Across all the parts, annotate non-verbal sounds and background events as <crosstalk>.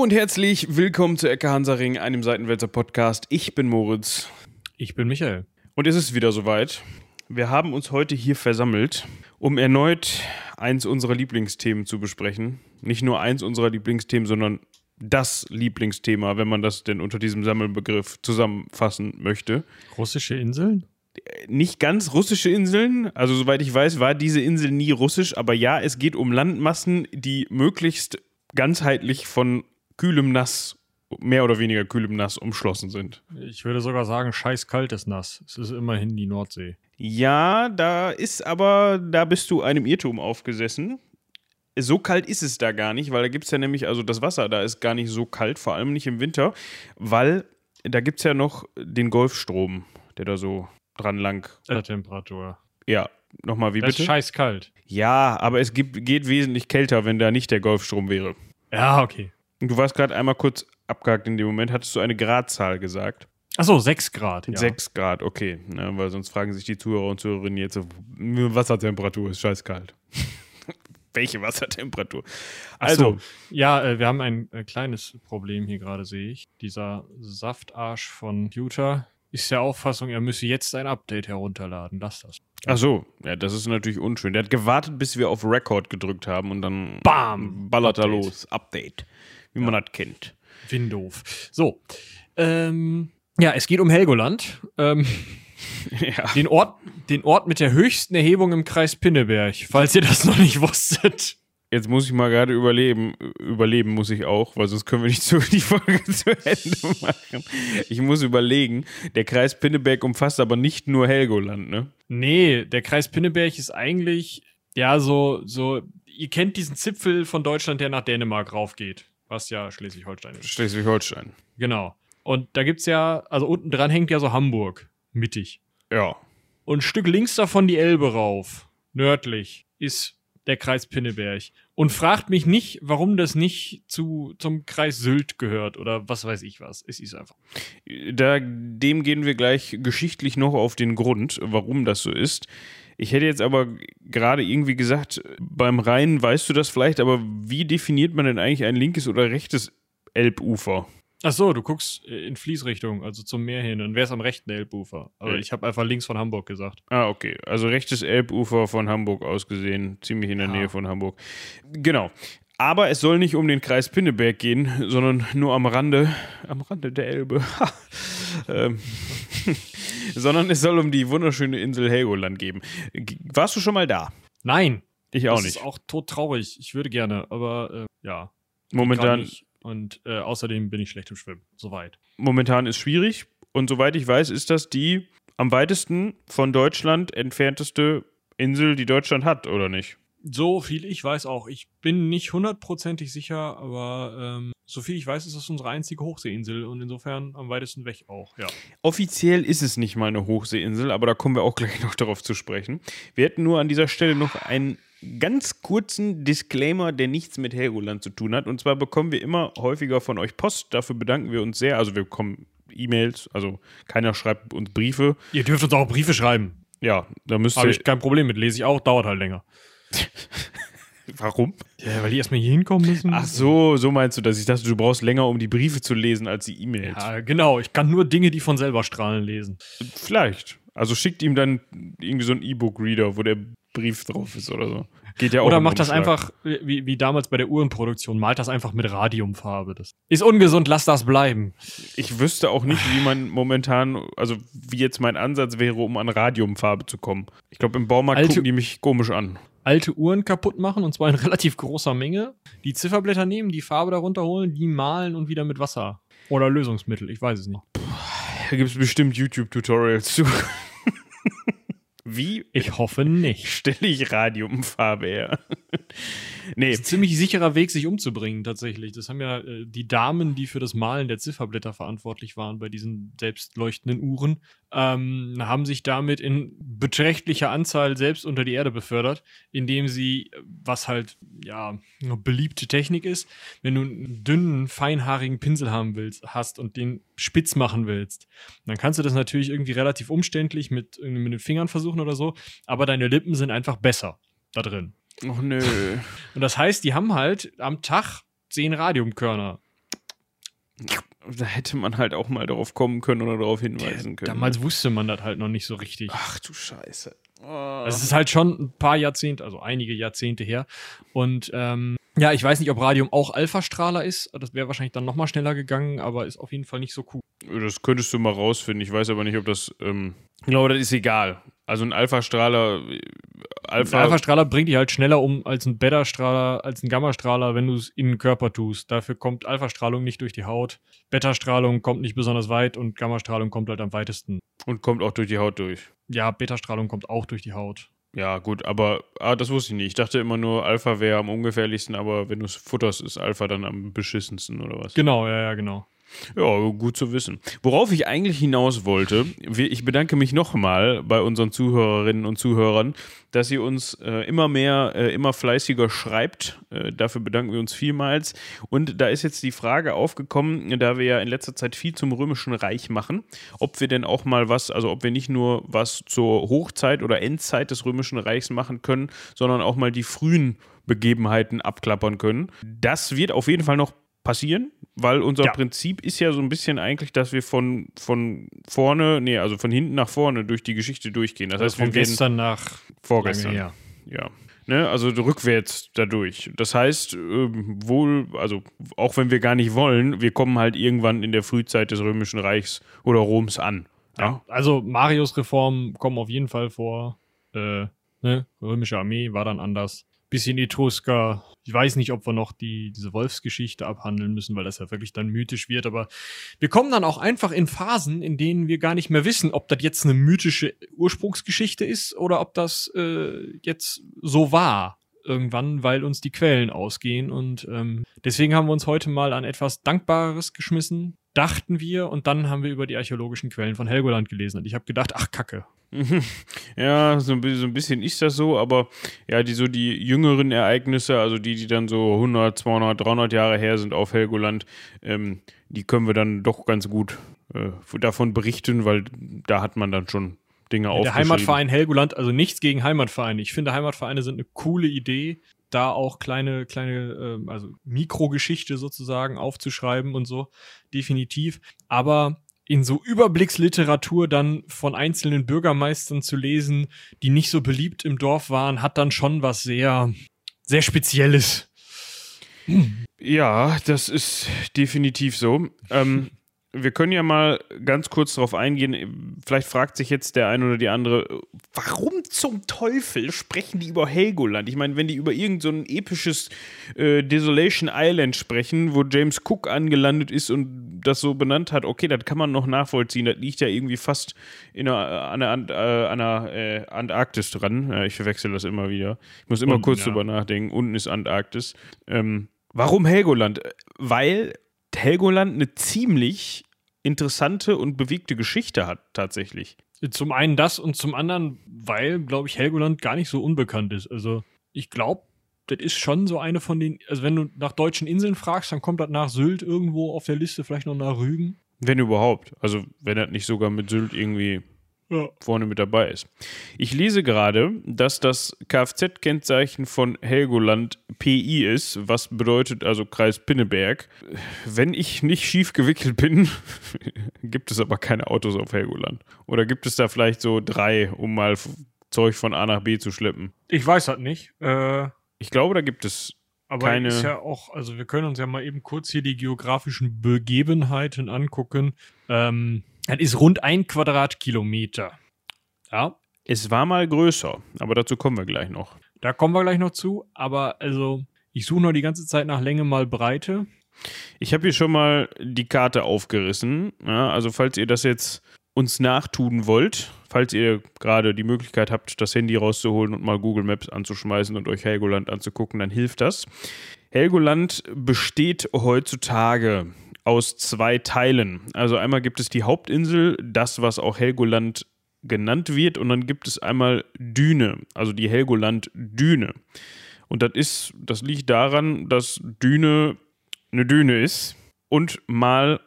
Hallo und herzlich willkommen zu Ecke Hansaring, einem Seitenwälzer Podcast. Ich bin Moritz. Ich bin Michael. Und es ist wieder soweit. Wir haben uns heute hier versammelt, um erneut eins unserer Lieblingsthemen zu besprechen. Nicht nur eins unserer Lieblingsthemen, sondern das Lieblingsthema, wenn man das denn unter diesem Sammelbegriff zusammenfassen möchte. Russische Inseln? Nicht ganz russische Inseln. Also, soweit ich weiß, war diese Insel nie russisch. Aber ja, es geht um Landmassen, die möglichst ganzheitlich von kühlem Nass, mehr oder weniger kühlem Nass umschlossen sind. Ich würde sogar sagen, scheiß kaltes Nass. Es ist immerhin die Nordsee. Ja, da ist aber, da bist du einem Irrtum aufgesessen. So kalt ist es da gar nicht, weil da gibt es ja nämlich, also das Wasser da ist gar nicht so kalt, vor allem nicht im Winter, weil da gibt es ja noch den Golfstrom, der da so dran lang. Der Temperatur. Ja, nochmal wie Das bitte? ist scheiß kalt. Ja, aber es gibt, geht wesentlich kälter, wenn da nicht der Golfstrom wäre. Ja, okay. Du warst gerade einmal kurz abgehakt in dem Moment. Hattest du eine Gradzahl gesagt? Achso, 6 Grad. Ja. Sechs Grad, okay. Ja, weil sonst fragen sich die Zuhörer und Zuhörerinnen jetzt, so, Wassertemperatur ist scheiß kalt. <laughs> Welche Wassertemperatur? Also, Also, ja, äh, wir haben ein äh, kleines Problem hier gerade, sehe ich. Dieser Saftarsch von Computer ist der Auffassung, er müsse jetzt ein Update herunterladen. Lass das. ach so, ja, das ist natürlich unschön. Der hat gewartet, bis wir auf Record gedrückt haben und dann Bam! ballert er Update. los. Update. Wie man das kennt. Windoof. So. Ähm, ja, es geht um Helgoland. Ähm, <laughs> ja. den, Ort, den Ort mit der höchsten Erhebung im Kreis Pinneberg, falls ihr das noch nicht <laughs> wusstet. Jetzt muss ich mal gerade überleben. Überleben muss ich auch, weil sonst können wir nicht so <laughs> die Folge zu Ende machen. Ich muss überlegen. Der Kreis Pinneberg umfasst aber nicht nur Helgoland, ne? Nee, der Kreis Pinneberg ist eigentlich, ja, so, so, ihr kennt diesen Zipfel von Deutschland, der nach Dänemark raufgeht, was ja Schleswig-Holstein ist. Schleswig-Holstein. Genau. Und da gibt's ja, also unten dran hängt ja so Hamburg, mittig. Ja. Und ein Stück links davon die Elbe rauf, nördlich, ist der Kreis Pinneberg. Und fragt mich nicht, warum das nicht zu, zum Kreis Sylt gehört oder was weiß ich was. Es ist einfach. Da, dem gehen wir gleich geschichtlich noch auf den Grund, warum das so ist. Ich hätte jetzt aber gerade irgendwie gesagt, beim Rhein weißt du das vielleicht, aber wie definiert man denn eigentlich ein linkes oder rechtes Elbufer? Ach so, du guckst in Fließrichtung, also zum Meer hin. Und wer ist am rechten Elbufer? Aber Äh. ich habe einfach links von Hamburg gesagt. Ah, okay. Also rechtes Elbufer von Hamburg aus gesehen, ziemlich in der Ja. Nähe von Hamburg. Genau. Aber es soll nicht um den Kreis Pinneberg gehen, sondern nur am Rande, am Rande der Elbe. ähm, <laughs> sondern es soll um die wunderschöne Insel Helgoland geben. Warst du schon mal da? Nein, Ich auch das nicht. ist auch todtraurig. Ich würde gerne, aber äh, ja. Momentan. Und äh, außerdem bin ich schlecht im Schwimmen. Soweit. momentan ist schwierig. Und soweit ich weiß, ist das die am weitesten von Deutschland entfernteste Insel, die Deutschland hat, oder nicht? So viel ich weiß auch. Ich bin nicht hundertprozentig sicher, aber ähm, so viel ich weiß, ist das unsere einzige Hochseeinsel und insofern am weitesten weg auch, ja. Offiziell ist es nicht mal eine Hochseeinsel, aber da kommen wir auch <laughs> gleich noch darauf zu sprechen. Wir hätten nur an dieser Stelle noch einen ganz kurzen Disclaimer, der nichts mit Helgoland zu tun hat. Und zwar bekommen wir immer häufiger von euch Post. Dafür bedanken wir uns sehr. Also wir bekommen E-Mails, also keiner schreibt uns Briefe. Ihr dürft uns auch Briefe schreiben. Ja, da müsst Habe ihr. ich kein Problem mit. Lese ich auch, dauert halt länger. <laughs> Warum? Ja, weil die erstmal hier hinkommen müssen. Ach so, so meinst du das. Ich dachte, du brauchst länger, um die Briefe zu lesen, als die E-Mails. Ja, genau. Ich kann nur Dinge, die von selber strahlen, lesen. Vielleicht. Also schickt ihm dann irgendwie so einen E-Book-Reader, wo der Brief drauf ist oder so. Geht ja auch. Oder macht das einfach, wie, wie damals bei der Uhrenproduktion, malt das einfach mit Radiumfarbe. Das ist ungesund, lass das bleiben. Ich wüsste auch nicht, wie man momentan, also wie jetzt mein Ansatz wäre, um an Radiumfarbe zu kommen. Ich glaube, im Baumarkt Alte- gucken die mich komisch an. Alte Uhren kaputt machen und zwar in <laughs> relativ großer Menge. Die Zifferblätter nehmen, die Farbe darunter holen, die malen und wieder mit Wasser. Oder Lösungsmittel, ich weiß es nicht. Da gibt es bestimmt YouTube-Tutorials zu. <laughs> wie Ich hoffe nicht. stelle ich Radiumfarbe her? <laughs> nee, Das ist ein ziemlich sicherer Weg, sich umzubringen, tatsächlich. Das haben ja äh, die Damen, die für das Malen der Zifferblätter verantwortlich waren bei diesen selbstleuchtenden Uhren, ähm, haben sich damit in beträchtlicher Anzahl selbst unter die Erde befördert, indem sie, was halt, ja, eine beliebte Technik ist, wenn du einen dünnen, feinhaarigen Pinsel haben willst, hast und den spitz machen willst, dann kannst du das natürlich irgendwie relativ umständlich mit, mit den Fingern versuchen oder so, aber deine Lippen sind einfach besser da drin. ach nö. Und das heißt, die haben halt am Tag zehn Radiumkörner Da hätte man halt auch mal darauf kommen können oder darauf hinweisen können. Damals wusste man das halt noch nicht so richtig. Ach du Scheiße. Oh. Es ist halt schon ein paar Jahrzehnte, also einige Jahrzehnte her. Und ähm, ja, ich weiß nicht, ob Radium auch Alpha-Strahler ist. Das wäre wahrscheinlich dann nochmal schneller gegangen, aber ist auf jeden Fall nicht so cool. Das könntest du mal rausfinden. Ich weiß aber nicht, ob das. Ähm, ich glaube, das ist egal. Also ein Alpha-Strahler. Alpha ein Alpha-Strahler bringt dich halt schneller um als ein Beta-Strahler, als ein Gamma-Strahler, wenn du es in den Körper tust. Dafür kommt Alpha-Strahlung nicht durch die Haut. Beta-Strahlung kommt nicht besonders weit und Gamma-Strahlung kommt halt am weitesten. Und kommt auch durch die Haut durch. Ja, Beta-Strahlung kommt auch durch die Haut. Ja, gut, aber ah, das wusste ich nicht. Ich dachte immer nur, Alpha wäre am ungefährlichsten, aber wenn du es futterst, ist Alpha dann am beschissensten oder was? Genau, ja, ja, genau. Ja, gut zu wissen. Worauf ich eigentlich hinaus wollte, ich bedanke mich nochmal bei unseren Zuhörerinnen und Zuhörern, dass ihr uns äh, immer mehr, äh, immer fleißiger schreibt. Äh, dafür bedanken wir uns vielmals. Und da ist jetzt die Frage aufgekommen, da wir ja in letzter Zeit viel zum Römischen Reich machen, ob wir denn auch mal was, also ob wir nicht nur was zur Hochzeit oder Endzeit des Römischen Reichs machen können, sondern auch mal die frühen Begebenheiten abklappern können. Das wird auf jeden Fall noch passieren, weil unser ja. Prinzip ist ja so ein bisschen eigentlich, dass wir von, von vorne, nee, also von hinten nach vorne durch die Geschichte durchgehen. Das also heißt, von wir gestern nach vorgestern. Ja. ja. Ne, also rückwärts dadurch. Das heißt, äh, wohl, also auch wenn wir gar nicht wollen, wir kommen halt irgendwann in der Frühzeit des Römischen Reichs oder Roms an. Ja, ja also Marius Reformen kommen auf jeden Fall vor. Äh, ne? Römische Armee war dann anders bisschen Etrusker. Ich weiß nicht, ob wir noch die, diese Wolfsgeschichte abhandeln müssen, weil das ja wirklich dann mythisch wird. Aber wir kommen dann auch einfach in Phasen, in denen wir gar nicht mehr wissen, ob das jetzt eine mythische Ursprungsgeschichte ist oder ob das äh, jetzt so war irgendwann, weil uns die Quellen ausgehen. Und ähm, deswegen haben wir uns heute mal an etwas Dankbares geschmissen, dachten wir. Und dann haben wir über die archäologischen Quellen von Helgoland gelesen. Und ich habe gedacht, ach Kacke, <laughs> ja, so ein, bisschen ist das so, aber ja, die so die jüngeren Ereignisse, also die, die dann so 100, 200, 300 Jahre her sind auf Helgoland, ähm, die können wir dann doch ganz gut äh, davon berichten, weil da hat man dann schon Dinge ja, Der Heimatverein Helgoland, also nichts gegen Heimatvereine. Ich finde, Heimatvereine sind eine coole Idee, da auch kleine, kleine, äh, also Mikrogeschichte sozusagen aufzuschreiben und so. Definitiv. Aber in so Überblicksliteratur dann von einzelnen Bürgermeistern zu lesen, die nicht so beliebt im Dorf waren, hat dann schon was sehr, sehr Spezielles. Ja, das ist definitiv so. Ähm, wir können ja mal ganz kurz darauf eingehen. Vielleicht fragt sich jetzt der eine oder die andere, warum zum Teufel sprechen die über Helgoland? Ich meine, wenn die über irgendein so episches äh, Desolation Island sprechen, wo James Cook angelandet ist und das so benannt hat, okay, das kann man noch nachvollziehen. Das liegt ja irgendwie fast in einer, an der, äh, an der äh, Antarktis dran. Ich verwechsel das immer wieder. Ich muss immer Unten, kurz ja. drüber nachdenken. Unten ist Antarktis. Ähm, warum Helgoland? Weil Helgoland eine ziemlich interessante und bewegte Geschichte hat, tatsächlich. Zum einen das und zum anderen, weil, glaube ich, Helgoland gar nicht so unbekannt ist. Also, ich glaube, das ist schon so eine von den, also wenn du nach deutschen Inseln fragst, dann kommt das nach Sylt irgendwo auf der Liste, vielleicht noch nach Rügen. Wenn überhaupt. Also, wenn das nicht sogar mit Sylt irgendwie ja. vorne mit dabei ist. Ich lese gerade, dass das Kfz-Kennzeichen von Helgoland PI ist, was bedeutet also Kreis Pinneberg. Wenn ich nicht schief gewickelt bin, <laughs> gibt es aber keine Autos auf Helgoland. Oder gibt es da vielleicht so drei, um mal Zeug von A nach B zu schleppen? Ich weiß das nicht. Äh, ich glaube, da gibt es aber keine. ist ja auch, also wir können uns ja mal eben kurz hier die geografischen Begebenheiten angucken. Ähm, das ist rund ein Quadratkilometer. Ja. Es war mal größer, aber dazu kommen wir gleich noch. Da kommen wir gleich noch zu, aber also ich suche noch die ganze Zeit nach Länge mal Breite. Ich habe hier schon mal die Karte aufgerissen. Ja, also falls ihr das jetzt uns nachtun wollt, falls ihr gerade die Möglichkeit habt, das Handy rauszuholen und mal Google Maps anzuschmeißen und euch Helgoland anzugucken, dann hilft das. Helgoland besteht heutzutage aus zwei Teilen. Also einmal gibt es die Hauptinsel, das, was auch Helgoland genannt wird, und dann gibt es einmal Düne, also die Helgoland-Düne. Und das ist, das liegt daran, dass Düne eine Düne ist und mal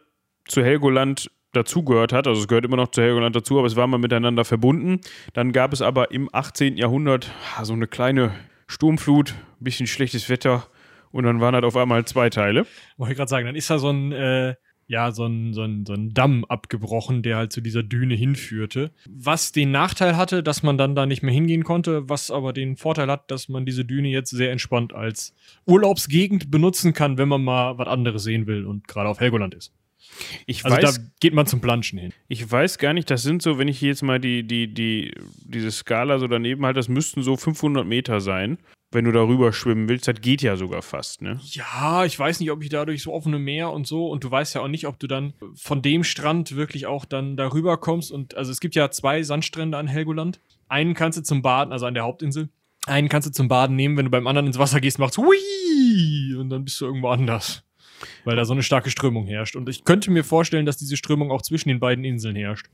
zu Helgoland dazugehört hat. Also es gehört immer noch zu Helgoland dazu, aber es war mal miteinander verbunden. Dann gab es aber im 18. Jahrhundert so eine kleine Sturmflut, ein bisschen schlechtes Wetter und dann waren halt auf einmal zwei Teile. Wollte ich gerade sagen, dann ist da so ein, äh, ja, so ein, so, ein, so ein Damm abgebrochen, der halt zu dieser Düne hinführte. Was den Nachteil hatte, dass man dann da nicht mehr hingehen konnte, was aber den Vorteil hat, dass man diese Düne jetzt sehr entspannt als Urlaubsgegend benutzen kann, wenn man mal was anderes sehen will und gerade auf Helgoland ist. Ich Also weiß, da geht man zum Planschen hin. ich weiß gar nicht, das sind so, wenn ich jetzt mal die, die, die, diese Skala so daneben halte, das müssten so 500 Meter sein, wenn du darüber schwimmen willst. Das geht ja sogar fast, ne? Ja, ich weiß nicht, ob ich dadurch so offene Meer und so und du weißt ja auch nicht, ob du dann von dem Strand wirklich auch dann darüber kommst und also es gibt ja zwei Sandstrände an Helgoland. Einen kannst du zum Baden, also an der Hauptinsel. Einen kannst du zum Baden nehmen, wenn du beim anderen ins Wasser gehst, machst hui und dann bist du irgendwo anders. Weil da so eine starke Strömung herrscht. Und ich könnte mir vorstellen, dass diese Strömung auch zwischen den beiden Inseln herrscht.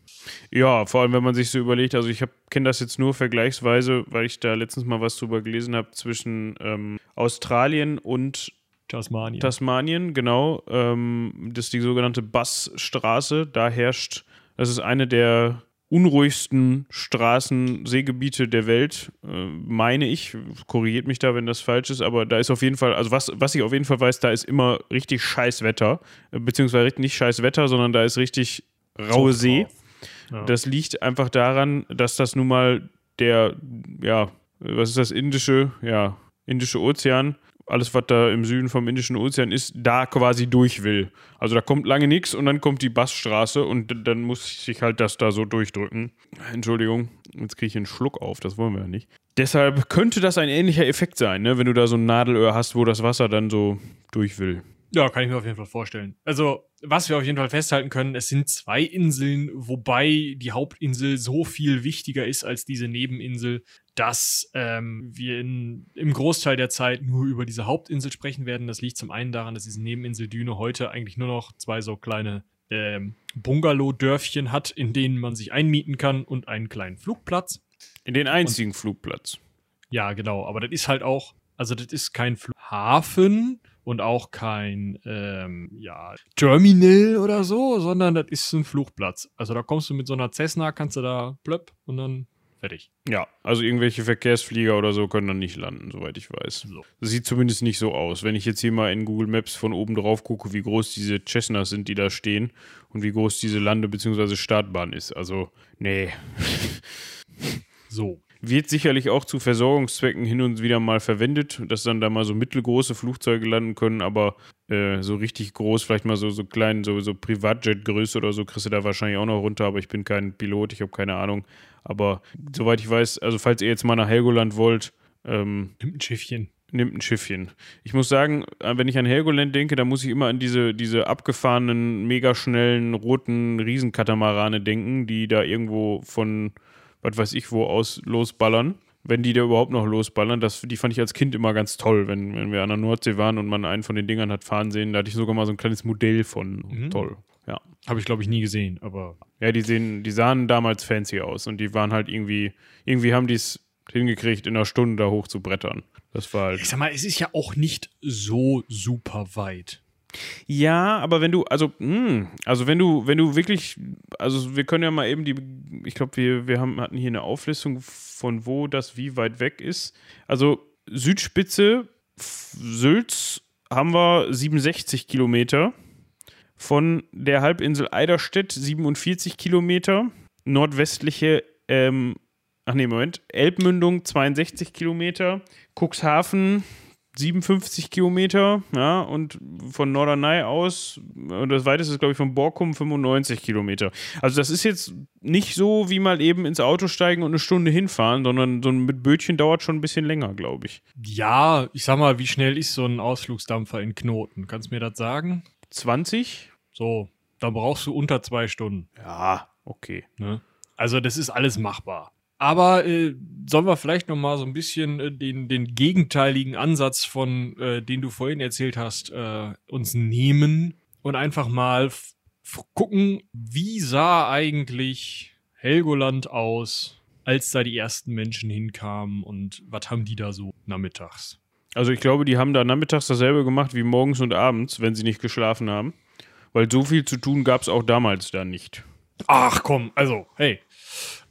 Ja, vor allem, wenn man sich so überlegt, also ich kenne das jetzt nur vergleichsweise, weil ich da letztens mal was drüber gelesen habe, zwischen ähm, Australien und Tasmanien. Tasmanien, genau. Ähm, das ist die sogenannte Bassstraße. Da herrscht, das ist eine der unruhigsten Straßen, Seegebiete der Welt, äh, meine ich. Korrigiert mich da, wenn das falsch ist, aber da ist auf jeden Fall, also was, was ich auf jeden Fall weiß, da ist immer richtig scheiß Wetter. Äh, beziehungsweise nicht scheiß Wetter, sondern da ist richtig raue See. Ja. Das liegt einfach daran, dass das nun mal der, ja, was ist das, indische, ja, indische Ozean, alles, was da im Süden vom Indischen Ozean ist, da quasi durch will. Also da kommt lange nichts und dann kommt die Bassstraße und dann muss sich halt das da so durchdrücken. Entschuldigung, jetzt kriege ich einen Schluck auf, das wollen wir ja nicht. Deshalb könnte das ein ähnlicher Effekt sein, ne? wenn du da so ein Nadelöhr hast, wo das Wasser dann so durch will. Ja, kann ich mir auf jeden Fall vorstellen. Also, was wir auf jeden Fall festhalten können, es sind zwei Inseln, wobei die Hauptinsel so viel wichtiger ist als diese Nebeninsel, dass ähm, wir in, im Großteil der Zeit nur über diese Hauptinsel sprechen werden. Das liegt zum einen daran, dass diese Nebeninsel Düne heute eigentlich nur noch zwei so kleine ähm, Bungalow-Dörfchen hat, in denen man sich einmieten kann und einen kleinen Flugplatz. In den einzigen Flugplatz. Ja, genau. Aber das ist halt auch, also das ist kein Flughafen und auch kein ähm, ja, Terminal oder so, sondern das ist ein Flugplatz. Also da kommst du mit so einer Cessna, kannst du da plöpp und dann fertig. Ja, also irgendwelche Verkehrsflieger oder so können dann nicht landen, soweit ich weiß. So. Das sieht zumindest nicht so aus. Wenn ich jetzt hier mal in Google Maps von oben drauf gucke, wie groß diese Cessnas sind, die da stehen und wie groß diese Lande- bzw. Startbahn ist. Also, nee. <laughs> So. Wird sicherlich auch zu Versorgungszwecken hin und wieder mal verwendet, dass dann da mal so mittelgroße Flugzeuge landen können, aber äh, so richtig groß, vielleicht mal so, so klein, so, so Privatjet-Größe oder so, kriegst du da wahrscheinlich auch noch runter, aber ich bin kein Pilot, ich habe keine Ahnung. Aber soweit ich weiß, also falls ihr jetzt mal nach Helgoland wollt, ähm, Nimmt ein Schiffchen. nimmt ein Schiffchen. Ich muss sagen, äh, wenn ich an Helgoland denke, da muss ich immer an diese, diese abgefahrenen, mega schnellen, roten Riesenkatamarane denken, die da irgendwo von, was weiß ich, wo aus losballern. Wenn die da überhaupt noch losballern, das, die fand ich als Kind immer ganz toll, wenn, wenn wir an der Nordsee waren und man einen von den Dingern hat fahren sehen. Da hatte ich sogar mal so ein kleines Modell von. Mhm. Toll. Ja. Habe ich, glaube ich, nie gesehen, aber Ja, die sehen, die sahen damals fancy aus und die waren halt irgendwie, irgendwie haben die es hingekriegt, in einer Stunde da hoch zu brettern. Das war halt. ich sag mal, es ist ja auch nicht so super weit. Ja, aber wenn du, also, mh, also wenn du, wenn du wirklich, also wir können ja mal eben die, ich glaube, wir, wir haben, hatten hier eine Auflistung von wo das wie weit weg ist. Also Südspitze, Sülz haben wir 67 Kilometer. Von der Halbinsel Eiderstedt 47 Kilometer. Nordwestliche, ähm, ach nee, Moment, Elbmündung 62 Kilometer. Cuxhaven 57 Kilometer, ja, und von Norderney aus, und das weiteste ist, glaube ich, von Borkum 95 Kilometer. Also das ist jetzt nicht so, wie mal eben ins Auto steigen und eine Stunde hinfahren, sondern so ein mit Bötchen dauert schon ein bisschen länger, glaube ich. Ja, ich sag mal, wie schnell ist so ein Ausflugsdampfer in Knoten? Kannst du mir das sagen? 20? So, da brauchst du unter zwei Stunden. Ja, okay. Ne? Also das ist alles machbar. Aber äh, sollen wir vielleicht noch mal so ein bisschen äh, den, den gegenteiligen Ansatz von, äh, den du vorhin erzählt hast, äh, uns nehmen und einfach mal gucken, wie sah eigentlich Helgoland aus, als da die ersten Menschen hinkamen und was haben die da so nachmittags? Also ich glaube, die haben da nachmittags dasselbe gemacht wie morgens und abends, wenn sie nicht geschlafen haben. Weil so viel zu tun gab es auch damals da nicht. Ach komm, also, hey.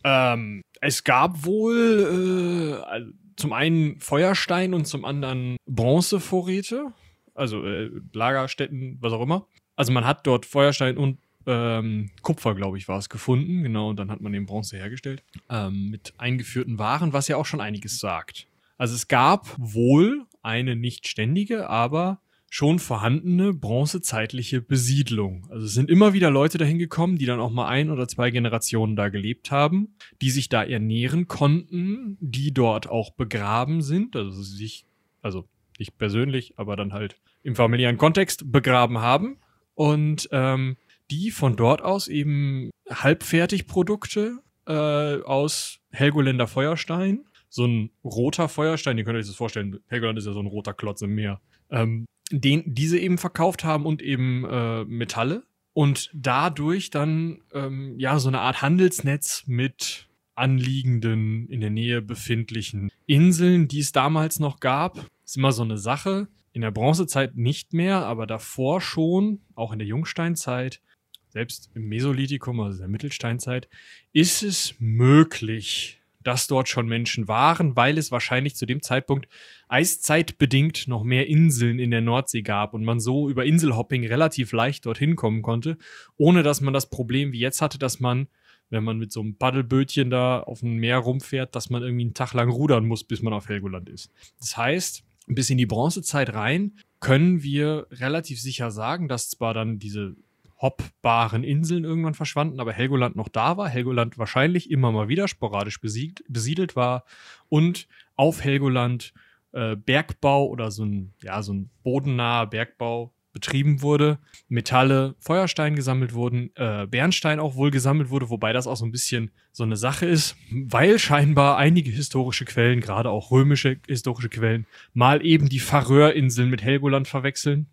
Ähm, es gab wohl äh, zum einen Feuerstein und zum anderen Bronzevorräte, also äh, Lagerstätten, was auch immer. Also man hat dort Feuerstein und ähm, Kupfer, glaube ich, war es gefunden. Genau, und dann hat man den Bronze hergestellt. Ähm, mit eingeführten Waren, was ja auch schon einiges sagt. Also es gab wohl eine nicht ständige, aber schon vorhandene bronzezeitliche Besiedlung. Also es sind immer wieder Leute dahin gekommen, die dann auch mal ein oder zwei Generationen da gelebt haben, die sich da ernähren konnten, die dort auch begraben sind, also sich, also nicht persönlich, aber dann halt im familiären Kontext begraben haben. Und ähm, die von dort aus eben Halbfertigprodukte äh, aus Helgoländer Feuerstein, so ein roter Feuerstein, ihr könnt euch das vorstellen, Helgoland ist ja so ein roter Klotz im Meer, ähm, den diese eben verkauft haben und eben äh, Metalle und dadurch dann ähm, ja so eine Art Handelsnetz mit anliegenden in der Nähe befindlichen Inseln, die es damals noch gab. Ist immer so eine Sache. In der Bronzezeit nicht mehr, aber davor schon, auch in der Jungsteinzeit, selbst im Mesolithikum, also der Mittelsteinzeit, ist es möglich, dass dort schon Menschen waren, weil es wahrscheinlich zu dem Zeitpunkt eiszeitbedingt noch mehr Inseln in der Nordsee gab und man so über Inselhopping relativ leicht dorthin kommen konnte, ohne dass man das Problem wie jetzt hatte, dass man, wenn man mit so einem Paddelbötchen da auf dem Meer rumfährt, dass man irgendwie einen Tag lang rudern muss, bis man auf Helgoland ist. Das heißt, bis in die Bronzezeit rein können wir relativ sicher sagen, dass zwar dann diese hoppbaren Inseln irgendwann verschwanden, aber Helgoland noch da war, Helgoland wahrscheinlich immer mal wieder sporadisch besiedelt war und auf Helgoland äh, Bergbau oder so ein, ja, so ein bodennaher Bergbau betrieben wurde, Metalle, Feuerstein gesammelt wurden, äh, Bernstein auch wohl gesammelt wurde, wobei das auch so ein bisschen so eine Sache ist, weil scheinbar einige historische Quellen, gerade auch römische historische Quellen, mal eben die Färöerinseln mit Helgoland verwechseln.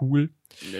Cool.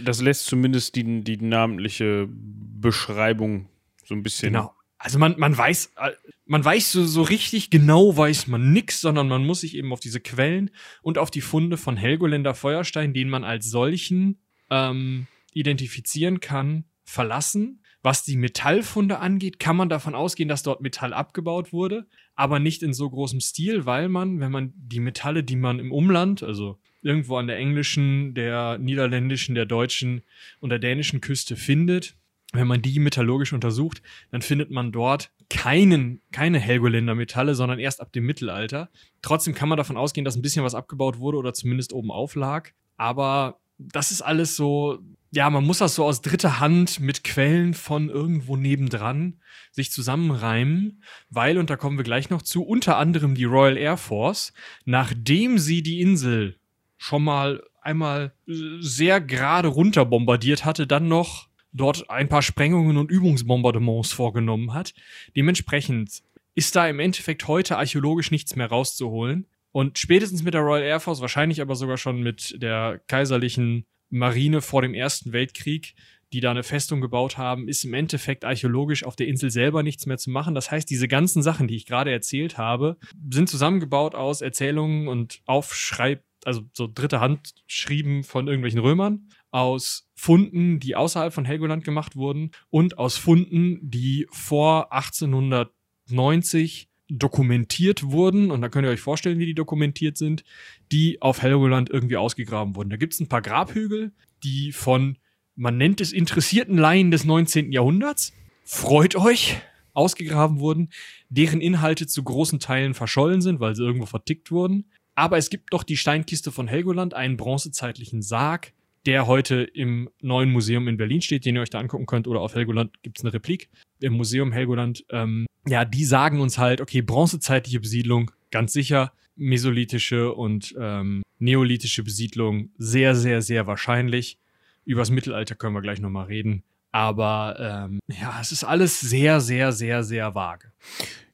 Das lässt zumindest die, die namentliche Beschreibung so ein bisschen. Genau. Also man, man weiß, äh, man weiß so, so richtig genau weiß man nix, sondern man muss sich eben auf diese Quellen und auf die Funde von Helgoländer Feuerstein, den man als solchen ähm, identifizieren kann, verlassen. Was die Metallfunde angeht, kann man davon ausgehen, dass dort Metall abgebaut wurde, aber nicht in so großem Stil, weil man, wenn man die Metalle, die man im Umland, also irgendwo an der englischen, der niederländischen, der deutschen und der dänischen Küste findet, wenn man die metallurgisch untersucht, dann findet man dort keinen, keine Helgoländer Metalle, sondern erst ab dem Mittelalter. Trotzdem kann man davon ausgehen, dass ein bisschen was abgebaut wurde oder zumindest oben auf lag. Aber das ist alles so, ja, man muss das so aus dritter Hand mit Quellen von irgendwo nebendran sich zusammenreimen, weil, und da kommen wir gleich noch zu, unter anderem die Royal Air Force, nachdem sie die Insel schon mal einmal sehr gerade runter bombardiert hatte, dann noch dort ein paar Sprengungen und Übungsbombardements vorgenommen hat. Dementsprechend ist da im Endeffekt heute archäologisch nichts mehr rauszuholen. Und spätestens mit der Royal Air Force, wahrscheinlich aber sogar schon mit der kaiserlichen Marine vor dem Ersten Weltkrieg, die da eine Festung gebaut haben, ist im Endeffekt archäologisch auf der Insel selber nichts mehr zu machen. Das heißt, diese ganzen Sachen, die ich gerade erzählt habe, sind zusammengebaut aus Erzählungen und Aufschreib also so dritte Hand schrieben von irgendwelchen Römern, aus Funden, die außerhalb von Helgoland gemacht wurden und aus Funden, die vor 1890 dokumentiert wurden, und da könnt ihr euch vorstellen, wie die dokumentiert sind, die auf Helgoland irgendwie ausgegraben wurden. Da gibt es ein paar Grabhügel, die von, man nennt es interessierten Laien des 19. Jahrhunderts, freut euch, ausgegraben wurden, deren Inhalte zu großen Teilen verschollen sind, weil sie irgendwo vertickt wurden. Aber es gibt doch die Steinkiste von Helgoland, einen bronzezeitlichen Sarg, der heute im neuen Museum in Berlin steht, den ihr euch da angucken könnt. Oder auf Helgoland gibt es eine Replik im Museum Helgoland. Ähm, ja, die sagen uns halt, okay, bronzezeitliche Besiedlung, ganz sicher. Mesolithische und ähm, neolithische Besiedlung, sehr, sehr, sehr wahrscheinlich. Übers Mittelalter können wir gleich nochmal reden. Aber ähm, ja, es ist alles sehr, sehr, sehr, sehr vage.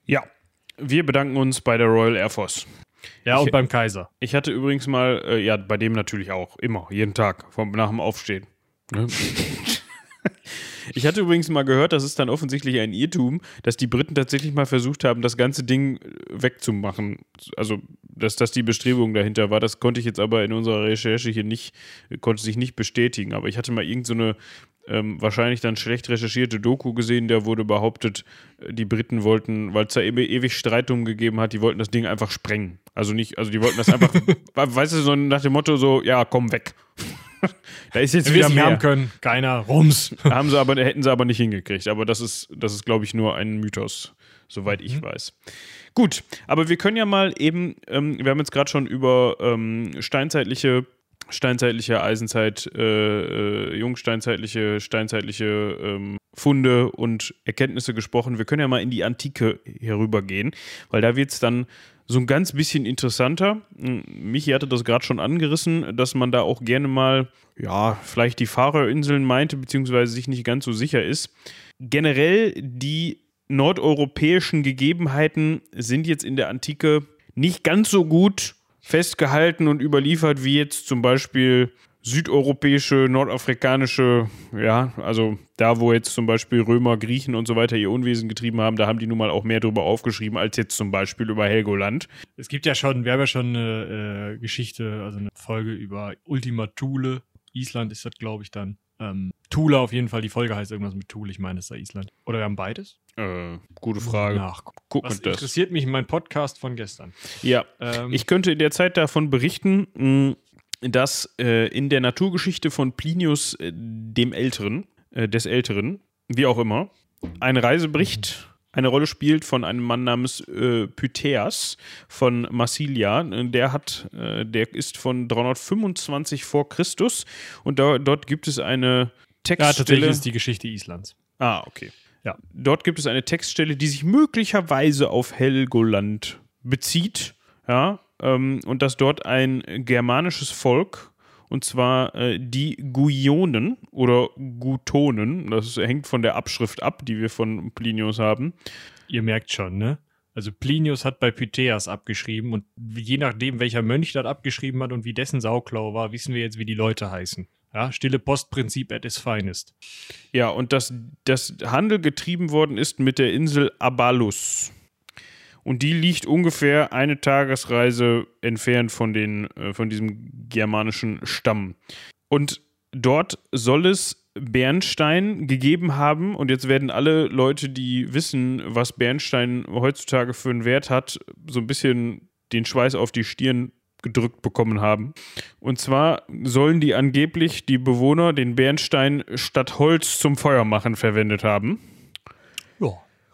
Ja, wir bedanken uns bei der Royal Air Force. Ja, und ich, beim Kaiser. Ich hatte übrigens mal, äh, ja, bei dem natürlich auch, immer, jeden Tag, vom, nach dem Aufstehen. Ne? <laughs> ich hatte übrigens mal gehört, das ist dann offensichtlich ein Irrtum, dass die Briten tatsächlich mal versucht haben, das ganze Ding äh, wegzumachen. Also, dass das die Bestrebung dahinter war, das konnte ich jetzt aber in unserer Recherche hier nicht, konnte sich nicht bestätigen. Aber ich hatte mal irgendeine so ähm, wahrscheinlich dann schlecht recherchierte Doku gesehen, der wurde behauptet, äh, die Briten wollten, weil es da e ewig Streit drum gegeben hat, die wollten das Ding einfach sprengen. Also nicht, also die wollten das einfach, <laughs> weißt du, so nach dem Motto so, ja, komm weg. <laughs> da ist jetzt Wir wieder mehr. haben können, keiner, Rums. <laughs> Haben sie aber, hätten sie aber nicht hingekriegt. Aber das ist, das ist, glaube ich, nur ein Mythos, soweit ich weiß. Gut, aber wir können ja mal eben, ähm, wir haben jetzt gerade schon über ähm, steinzeitliche, steinzeitliche Eisenzeit, äh, äh, jungsteinzeitliche, steinzeitliche ähm, Funde und Erkenntnisse gesprochen. Wir können ja mal in die Antike herübergehen, weil da wird es dann so ein ganz bisschen interessanter. Hm, Michi hatte das gerade schon angerissen, dass man da auch gerne mal, ja, vielleicht die Fahrerinseln meinte, beziehungsweise sich nicht ganz so sicher ist. Generell die nordeuropäischen Gegebenheiten sind jetzt in der Antike nicht ganz so gut festgehalten und überliefert wie jetzt zum Beispiel südeuropäische, nordafrikanische, ja, also da, wo jetzt zum Beispiel Römer, Griechen und so weiter ihr Unwesen getrieben haben, da haben die nun mal auch mehr drüber aufgeschrieben als jetzt zum Beispiel über Helgoland. Es gibt ja schon, wir haben ja schon eine äh, Geschichte, also eine Folge über Ultima Thule. Island ist das, glaube ich, dann. Ähm, Thule auf jeden Fall, die Folge heißt irgendwas mit Thule, ich meine, es sei Island. Oder wir haben beides? Äh, gute Frage. Nachgucken. Guck Was das. interessiert mich mein Podcast von gestern? Ja, Ähm, Ich könnte in der Zeit davon berichten, dass äh, in der Naturgeschichte von Plinius äh, dem Älteren, äh, des Älteren, wie auch immer, ein Reisebericht eine Rolle spielt von einem Mann namens äh, Pytheas von Massilia. Der hat, äh, der ist von 325 vor Christus und da, dort gibt es eine ja, tatsächlich Textstelle. ist die Geschichte Islands. Ah, okay. Ja. Dort gibt es eine Textstelle, die sich möglicherweise auf Helgoland bezieht. Ja, ähm, und dass dort ein germanisches Volk, und zwar äh, die Guionen oder Gutonen, das hängt von der Abschrift ab, die wir von Plinius haben. Ihr merkt schon, ne? Also Plinius hat bei Pytheas abgeschrieben und je nachdem, welcher Mönch das abgeschrieben hat und wie dessen Sauklau war, wissen wir jetzt, wie die Leute heißen. Ja, stille Postprinzip at its finest. Ja, und dass das Handel getrieben worden ist mit der Insel Abalus. Und die liegt ungefähr eine Tagesreise entfernt von, den, äh, von diesem germanischen Stamm. Und dort soll es Bernstein gegeben haben. Und jetzt werden alle Leute, die wissen, was Bernstein heutzutage für einen Wert hat, so ein bisschen den Schweiß auf die Stirn gedrückt bekommen haben. Und zwar sollen die angeblich die Bewohner den Bernstein statt Holz zum Feuermachen verwendet haben. Ja.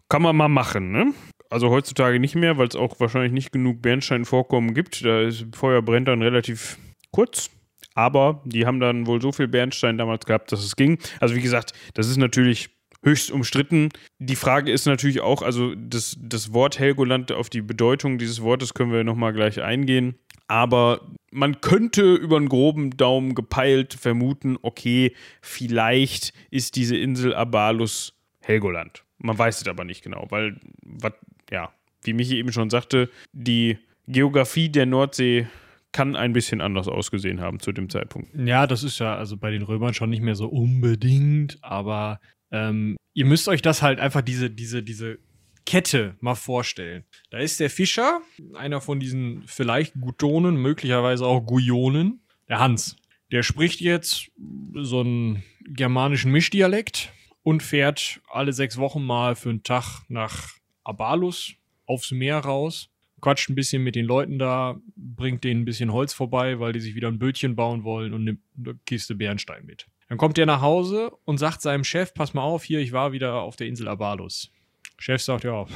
Kann man mal machen, ne? Also heutzutage nicht mehr, weil es auch wahrscheinlich nicht genug Bernsteinvorkommen gibt. Da ist Feuer brennt dann relativ kurz. Aber die haben dann wohl so viel Bernstein damals gehabt, dass es ging. Also wie gesagt, das ist natürlich höchst umstritten. Die Frage ist natürlich auch, also das, das Wort Helgoland, auf die Bedeutung dieses Wortes können wir nochmal gleich eingehen. Aber man könnte über einen groben Daumen gepeilt vermuten, okay, vielleicht ist diese Insel Abalus Helgoland. Man weiß es aber nicht genau, weil, wat, ja, wie Michi eben schon sagte, die Geografie der Nordsee kann ein bisschen anders ausgesehen haben zu dem Zeitpunkt. Ja, das ist ja also bei den Römern schon nicht mehr so unbedingt, aber ähm, ihr müsst euch das halt einfach diese, diese, diese Kette mal vorstellen. Da ist der Fischer, einer von diesen vielleicht Gutonen, möglicherweise auch Guionen, der Hans. Der spricht jetzt so einen germanischen Mischdialekt und fährt alle sechs Wochen mal für einen Tag nach Abalus aufs Meer raus, quatscht ein bisschen mit den Leuten da, bringt denen ein bisschen Holz vorbei, weil die sich wieder ein Bötchen bauen wollen und nimmt eine Kiste Bernstein mit. Dann kommt er nach Hause und sagt seinem Chef, pass mal auf, hier, ich war wieder auf der Insel Abalus. Chef sagt, ja,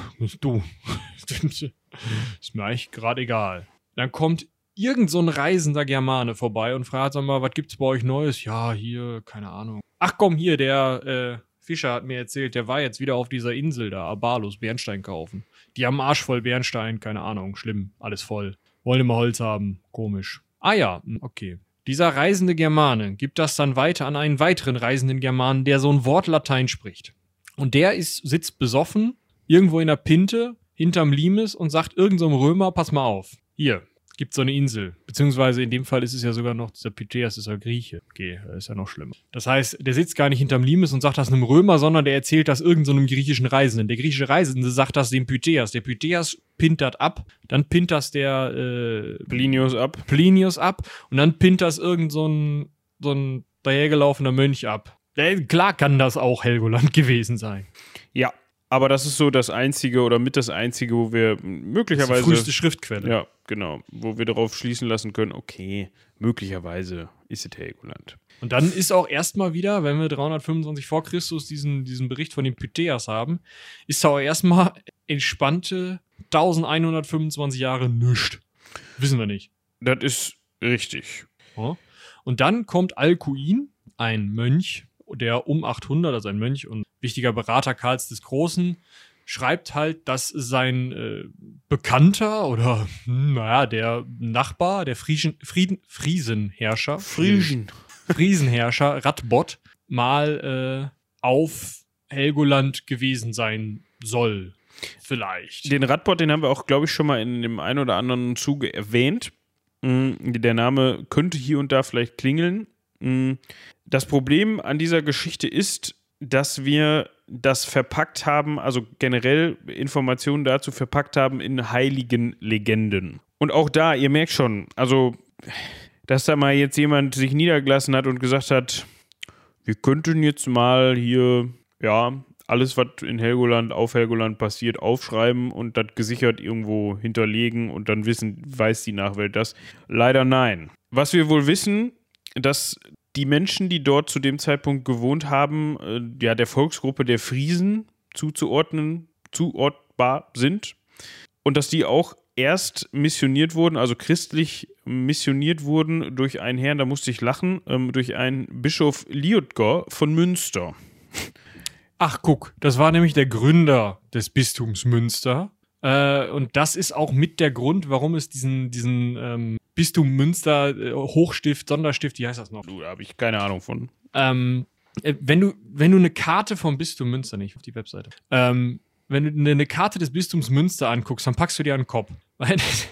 du, <laughs> ist mir eigentlich gerade egal. Dann kommt irgend so ein reisender Germane vorbei und fragt, sag mal, was gibt's bei euch Neues? Ja, hier, keine Ahnung. Ach komm, hier, der äh, Fischer hat mir erzählt, der war jetzt wieder auf dieser Insel da, Abalus, Bernstein kaufen. Die haben Arsch voll Bernstein, keine Ahnung, schlimm, alles voll. Wollen immer Holz haben, komisch. Ah ja, hm, okay. Dieser reisende Germane gibt das dann weiter an einen weiteren reisenden Germanen, der so ein Wort Latein spricht. Und der ist, sitzt besoffen, irgendwo in der Pinte, hinterm Limes und sagt irgendeinem so Römer, pass mal auf. Hier, gibt so eine Insel. Beziehungsweise in dem Fall ist es ja sogar noch, dieser Pytheas ist ja Grieche. Okay, das ist ja noch schlimmer. Das heißt, der sitzt gar nicht hinterm Limes und sagt das einem Römer, sondern der erzählt das irgendeinem so griechischen Reisenden. Der griechische Reisende sagt das dem Pytheas. Der Pytheas pinnt das ab, dann pinnt das der äh, Plinius ab. Plinius ab und dann pinnt das irgend so ein, so ein dahergelaufener Mönch ab. Äh, Klar kann das auch Helgoland <laughs> gewesen sein. Ja, Aber das ist so das einzige oder mit das einzige, wo wir möglicherweise. Das ist die früheste Schriftquelle. Ja, genau. Wo wir darauf schließen lassen können, okay, möglicherweise ist es Helgoland. Und dann ist auch erstmal wieder, wenn wir 325 vor Christus diesen, diesen Bericht von den Pytheas haben, ist auch erstmal entspannte 1125 Jahre nichts. Wissen wir nicht. Das ist richtig. Und dann kommt Alcuin, ein Mönch, der um 800, also ein Mönch und wichtiger Berater Karls des Großen, schreibt halt, dass sein äh, Bekannter oder, hm, naja, der Nachbar, der Friesen, Frieden, Friesenherrscher, Friesen. Friesenherrscher Radbot mal äh, auf Helgoland gewesen sein soll. Vielleicht. Den Radbot, den haben wir auch, glaube ich, schon mal in dem einen oder anderen Zuge erwähnt. Mm, der Name könnte hier und da vielleicht klingeln. Das Problem an dieser Geschichte ist, dass wir das verpackt haben, also generell Informationen dazu verpackt haben in heiligen Legenden. Und auch da, ihr merkt schon, also, dass da mal jetzt jemand sich niedergelassen hat und gesagt hat, wir könnten jetzt mal hier, ja, alles, was in Helgoland, auf Helgoland passiert, aufschreiben und das gesichert irgendwo hinterlegen und dann wissen, weiß die Nachwelt das. Leider nein. Was wir wohl wissen, dass die Menschen, die dort zu dem Zeitpunkt gewohnt haben, äh, ja, der Volksgruppe der Friesen zuzuordnen, zuordbar sind. Und dass die auch erst missioniert wurden, also christlich missioniert wurden durch einen Herrn, da musste ich lachen, ähm, durch einen Bischof Liutger von Münster. Ach, guck, das war nämlich der Gründer des Bistums Münster. Äh, und das ist auch mit der Grund, warum es diesen, diesen ähm, Bistum Münster äh, Hochstift, Sonderstift, wie heißt das noch? Du, da habe ich keine Ahnung von. Ähm, äh, wenn, du, wenn du eine Karte vom Bistum Münster, nicht auf die Webseite, ähm, wenn du eine, Karte des Bistums Münster anguckst, dann packst du dir einen Kopf. <laughs> Weil das,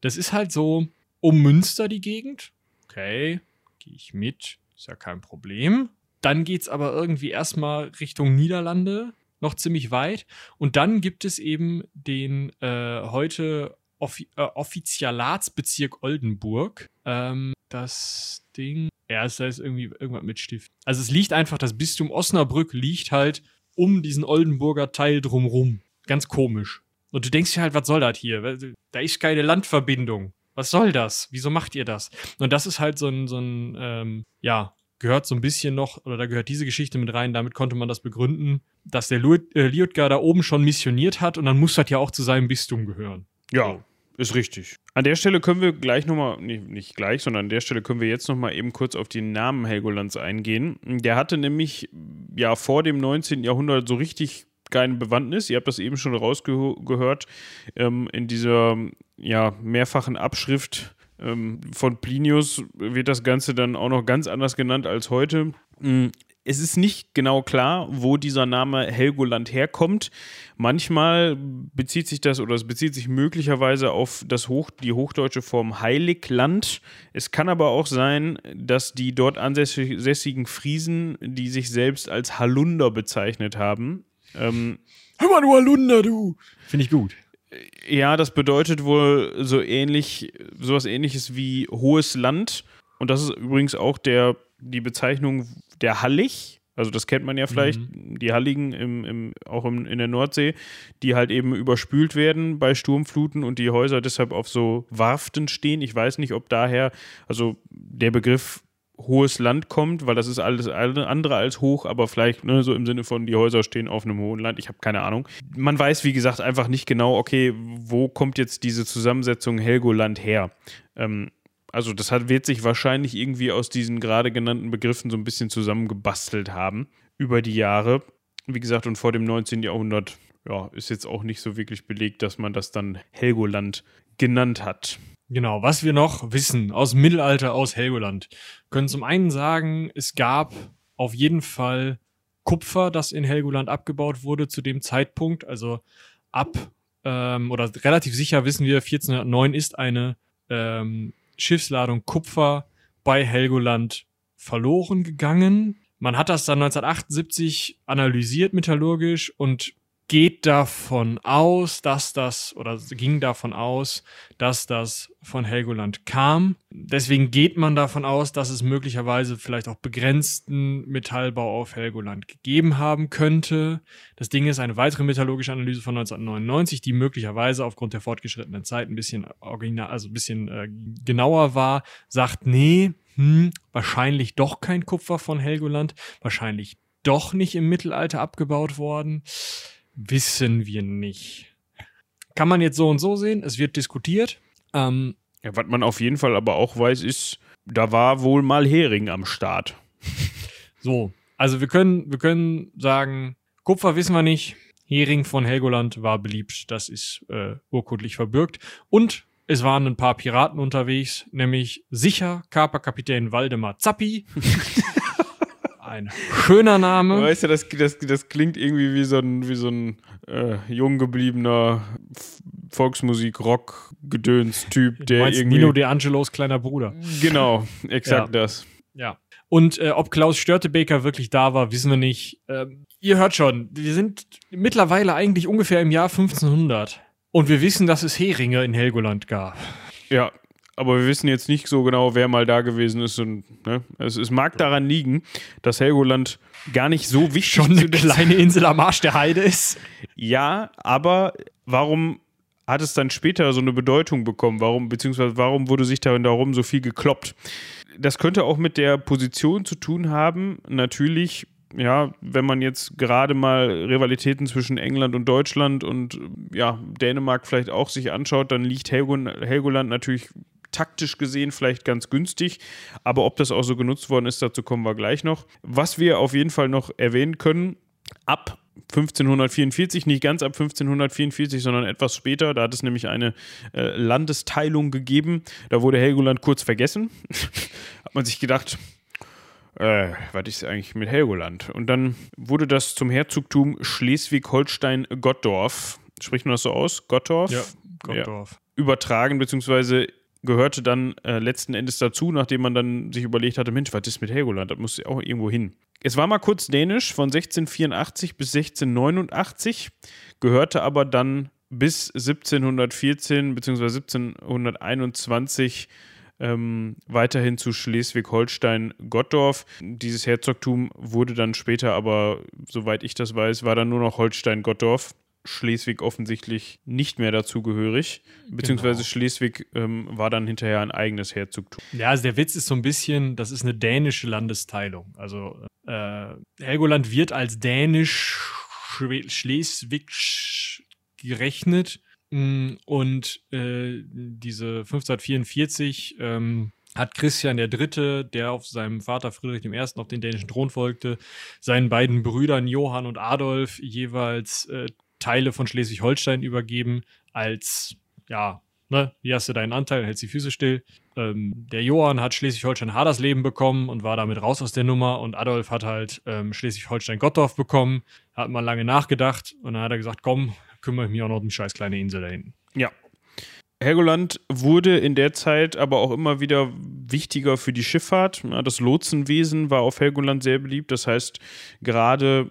das ist halt so um Münster die Gegend. Okay, gehe ich mit, ist ja kein Problem. Dann geht es aber irgendwie erstmal Richtung Niederlande, noch ziemlich weit. Und dann gibt es eben den äh, heute Offi äh, Offizialatsbezirk Oldenburg. Ähm, das Ding. Ja, es ist irgendwie irgendwas mit Stift. Also es liegt einfach, das Bistum Osnabrück liegt halt um diesen Oldenburger Teil drumrum. Ganz komisch. Und du denkst dir halt, was soll das hier? Da ist keine Landverbindung. Was soll das? Wieso macht ihr das? Und das ist halt so ein, so ein ähm, ja, gehört so ein bisschen noch, oder da gehört diese Geschichte mit rein, damit konnte man das begründen, dass der äh, Liutgar da oben schon missioniert hat und dann muss das ja auch zu seinem Bistum gehören. Ja, ist richtig. An der Stelle können wir gleich nochmal, nicht, nicht gleich, sondern an der Stelle können wir jetzt nochmal eben kurz auf den Namen Helgolands eingehen. Der hatte nämlich ja vor dem 19. Jahrhundert so richtig keine Bewandtnis. Ihr habt das eben schon rausgehört ähm, in dieser ja, mehrfachen Abschrift ähm, von Plinius wird das Ganze dann auch noch ganz anders genannt als heute. Es ist nicht genau klar, wo dieser Name Helgoland herkommt. Manchmal bezieht sich das oder es bezieht sich möglicherweise auf das Hoch, die hochdeutsche Form Heiligland. Es kann aber auch sein, dass die dort ansässigen Friesen, die sich selbst als Halunder bezeichnet haben. Ähm, Hör mal, du Halunder, du! Finde ich gut. Ja, das bedeutet wohl so ähnlich, sowas ähnliches wie hohes Land. Und das ist übrigens auch der, die Bezeichnung der Hallig. Also das kennt man ja vielleicht, mhm. die Halligen im, im, auch im, in der Nordsee, die halt eben überspült werden bei Sturmfluten und die Häuser deshalb auf so Warften stehen. Ich weiß nicht, ob daher, also der Begriff hohes Land kommt, weil das ist alles andere als hoch, aber vielleicht ne, so im Sinne von, die Häuser stehen auf einem hohen Land. Ich habe keine Ahnung. Man weiß, wie gesagt, einfach nicht genau, okay, wo kommt jetzt diese Zusammensetzung Helgoland her? Ähm, also das hat, wird sich wahrscheinlich irgendwie aus diesen gerade genannten Begriffen so ein bisschen zusammengebastelt haben über die Jahre. Wie gesagt, und vor dem 19. Jahrhundert ja, ist jetzt auch nicht so wirklich belegt, dass man das dann Helgoland genannt hat. Genau, was wir noch wissen aus Mittelalter, aus Helgoland, können zum einen sagen, es gab auf jeden Fall Kupfer, das in Helgoland abgebaut wurde zu dem Zeitpunkt. Also ab, ähm, oder relativ sicher wissen wir, 1409 ist eine ähm, Schiffsladung Kupfer bei Helgoland verloren gegangen. Man hat das dann 1978 analysiert metallurgisch und geht davon aus, dass das oder ging davon aus, dass das von Helgoland kam. Deswegen geht man davon aus, dass es möglicherweise vielleicht auch begrenzten Metallbau auf Helgoland gegeben haben könnte. Das Ding ist eine weitere metallurgische Analyse von 1999, die möglicherweise aufgrund der fortgeschrittenen Zeit ein bisschen original, also ein bisschen äh, genauer war, sagt, nee, hm, wahrscheinlich doch kein Kupfer von Helgoland, wahrscheinlich doch nicht im Mittelalter abgebaut worden wissen wir nicht. Kann man jetzt so und so sehen, es wird diskutiert. Ähm, ja, was man auf jeden Fall aber auch weiß, ist, da war wohl mal Hering am Start. <laughs> So, also wir können, wir können sagen, Kupfer wissen wir nicht, Hering von Helgoland war beliebt, das ist äh, urkundlich verbürgt. Und es waren ein paar Piraten unterwegs, nämlich sicher Kaperkapitän Waldemar Zappi. <laughs> ein schöner Name. Weißt du, das, das, das klingt irgendwie wie so ein, wie so ein äh, jung gebliebener Volksmusik-Rock-Gedöns-Typ, der irgendwie. Nino De Angelos kleiner Bruder. Genau, <laughs> exakt ja. das. Ja. Und äh, ob Klaus Störtebeker wirklich da war, wissen wir nicht. Ähm, ihr hört schon, wir sind mittlerweile eigentlich ungefähr im Jahr 1500. Und wir wissen, dass es Heringe in Helgoland gab. Ja, aber wir wissen jetzt nicht so genau, wer mal da gewesen ist. Und, ne? es, es, mag daran liegen, dass Helgoland gar nicht so wichtig Schon eine kleine Insel am Arsch der Heide ist. Ja, aber warum hat es dann später so eine Bedeutung bekommen? Warum, beziehungsweise warum wurde sich da darum so viel gekloppt? Das könnte auch mit der Position zu tun haben. Natürlich ja, wenn man jetzt gerade mal Rivalitäten zwischen England und Deutschland und ja, Dänemark vielleicht auch sich anschaut, dann liegt Helgoland natürlich taktisch gesehen vielleicht ganz günstig, aber ob das auch so genutzt worden ist, dazu kommen wir gleich noch. Was wir auf jeden Fall noch erwähnen können, ab 1544, nicht ganz ab 1544, sondern etwas später. Da hat es nämlich eine äh, Landesteilung gegeben. Da wurde Helgoland kurz vergessen. <laughs> hat man sich gedacht, äh, was ist eigentlich mit Helgoland? Und dann wurde das zum Herzogtum Schleswig-Holstein-Gottdorf. Spricht man das so aus? Gottdorf? Ja, Gottdorf. Ja. Übertragen, beziehungsweise gehörte dann äh, letzten Endes dazu, nachdem man dann sich überlegt hatte, Mensch, was ist mit Helgoland? Das muss ja auch irgendwo hin. Es war mal kurz dänisch von 1684 bis 1689, gehörte aber dann bis 1714 bzw. 1721 ähm, weiterhin zu Schleswig-Holstein-Gottdorf. Dieses Herzogtum wurde dann später aber, soweit ich das weiß, war dann nur noch Holstein-Gottdorf. Schleswig offensichtlich nicht mehr dazugehörig, beziehungsweise genau. Schleswig ähm, war dann hinterher ein eigenes Herzogtum. Ja, also der Witz ist so ein bisschen, das ist eine dänische Landesteilung. Also äh, Helgoland wird als dänisch Schleswig gerechnet mm, und äh, diese 1544 ähm, hat Christian III., der auf seinem Vater Friedrich I. auf den dänischen Thron folgte, seinen beiden Brüdern Johann und Adolf jeweils äh, Teile von Schleswig-Holstein übergeben als, ja, ne, hier hast du deinen Anteil, hältst die Füße still. Ähm, der Johann hat Schleswig-Holstein Hadersleben bekommen und war damit raus aus der Nummer und Adolf hat halt ähm, Schleswig-Holstein-Gottorf bekommen, hat mal lange nachgedacht und dann hat er gesagt, komm, kümmere ich mich auch noch um die scheiß kleine Insel da hinten. Ja. Helgoland wurde in der Zeit aber auch immer wieder wichtiger für die Schifffahrt. Das Lotsenwesen war auf Helgoland sehr beliebt. Das heißt, gerade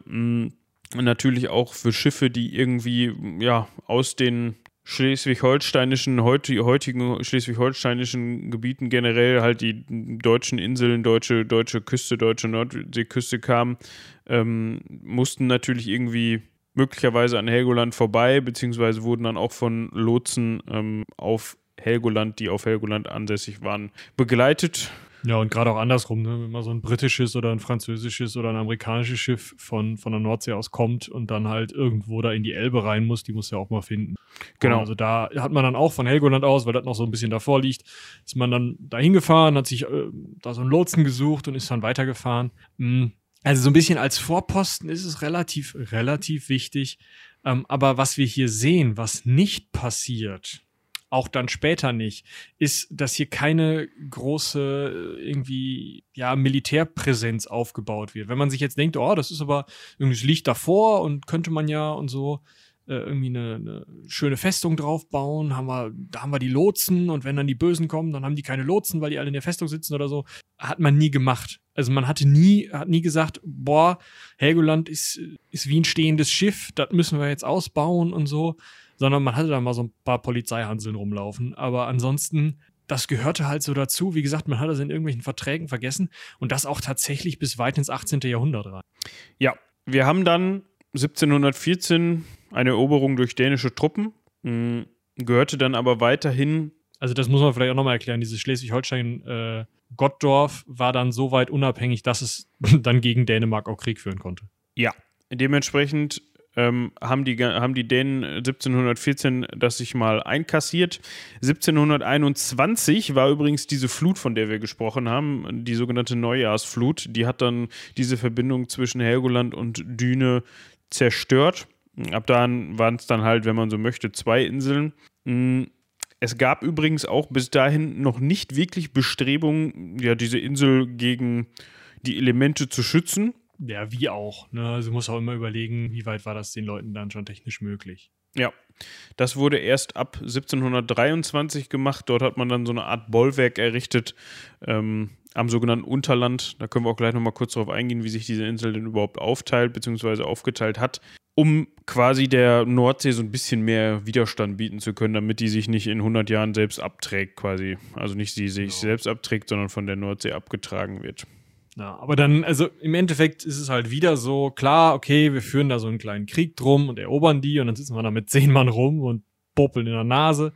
natürlich auch für Schiffe, die irgendwie ja aus den schleswig-holsteinischen, heutigen schleswig-holsteinischen Gebieten generell halt die deutschen Inseln, deutsche, deutsche Küste, deutsche Nordseeküste kamen, ähm, mussten natürlich irgendwie möglicherweise an Helgoland vorbei, beziehungsweise wurden dann auch von Lotsen ähm, auf Helgoland, die auf Helgoland ansässig waren, begleitet. Ja, und gerade auch andersrum, ne? wenn mal so ein britisches oder ein französisches oder ein amerikanisches Schiff von, von der Nordsee aus kommt und dann halt irgendwo da in die Elbe rein muss, die muss ja auch mal finden. Genau. Also da hat man dann auch von Helgoland aus, weil das noch so ein bisschen davor liegt, ist man dann da hingefahren, hat sich äh, da so einen Lotsen gesucht und ist dann weitergefahren. Mhm. Also so ein bisschen als Vorposten ist es relativ, relativ wichtig. Ähm, aber was wir hier sehen, was nicht passiert, auch dann später nicht, ist, dass hier keine große irgendwie ja Militärpräsenz aufgebaut wird. Wenn man sich jetzt denkt, oh, das ist aber irgendwie das liegt davor und könnte man ja und so. äh, irgendwie eine, eine, schöne Festung draufbauen, haben wir, da haben wir die Lotsen und wenn dann die Bösen kommen, dann haben die keine Lotsen, weil die alle in der Festung sitzen oder so. Hat man nie gemacht. Also man hatte nie, hat nie gesagt, boah, Helgoland ist, ist wie ein stehendes Schiff, das müssen wir jetzt ausbauen und so, sondern man hatte da mal so ein paar Polizeihanseln rumlaufen. Aber ansonsten, das gehörte halt so dazu. Wie gesagt, man hat das in irgendwelchen Verträgen vergessen und das auch tatsächlich bis weit ins 18. Jahrhundert rein. Ja, wir haben dann 1714 eine Eroberung durch dänische Truppen, mh, gehörte dann aber weiterhin. Also, das muss man vielleicht auch nochmal erklären. Dieses Schleswig-Holstein. Äh, Gottdorf war dann so weit unabhängig, dass es <laughs> dann gegen Dänemark auch Krieg führen konnte. Ja, dementsprechend ähm, haben, die, haben die Dänen 1714 das sich mal einkassiert. 1721 war übrigens diese Flut, von der wir gesprochen haben, die sogenannte Neujahrsflut. Die hat dann diese Verbindung zwischen Helgoland und Düne zerstört. Ab dann waren es dann halt, wenn man so möchte, zwei Inseln. Mm, es gab übrigens auch bis dahin noch nicht wirklich Bestrebungen, ja, diese Insel gegen die Elemente zu schützen. Ja, wie auch. Ne? Also muss auch immer überlegen, wie weit war das den Leuten dann schon technisch möglich. Ja, das wurde erst ab 1723 gemacht. Dort hat man dann so eine Art Bollwerk errichtet ähm, am sogenannten Unterland. Da können wir auch gleich nochmal kurz darauf eingehen, wie sich diese Insel denn überhaupt aufteilt bzw. aufgeteilt hat, um quasi der Nordsee so ein bisschen mehr Widerstand bieten zu können, damit die sich nicht in 100 Jahren selbst abträgt quasi. Also nicht sie sich genau. selbst abträgt, sondern von der Nordsee abgetragen wird. Ja, aber dann, also im Endeffekt ist es halt wieder so, klar, okay, wir führen da so einen kleinen Krieg drum und erobern die und dann sitzen wir da mit <laughs> zehn Mann rum und popeln in der Nase.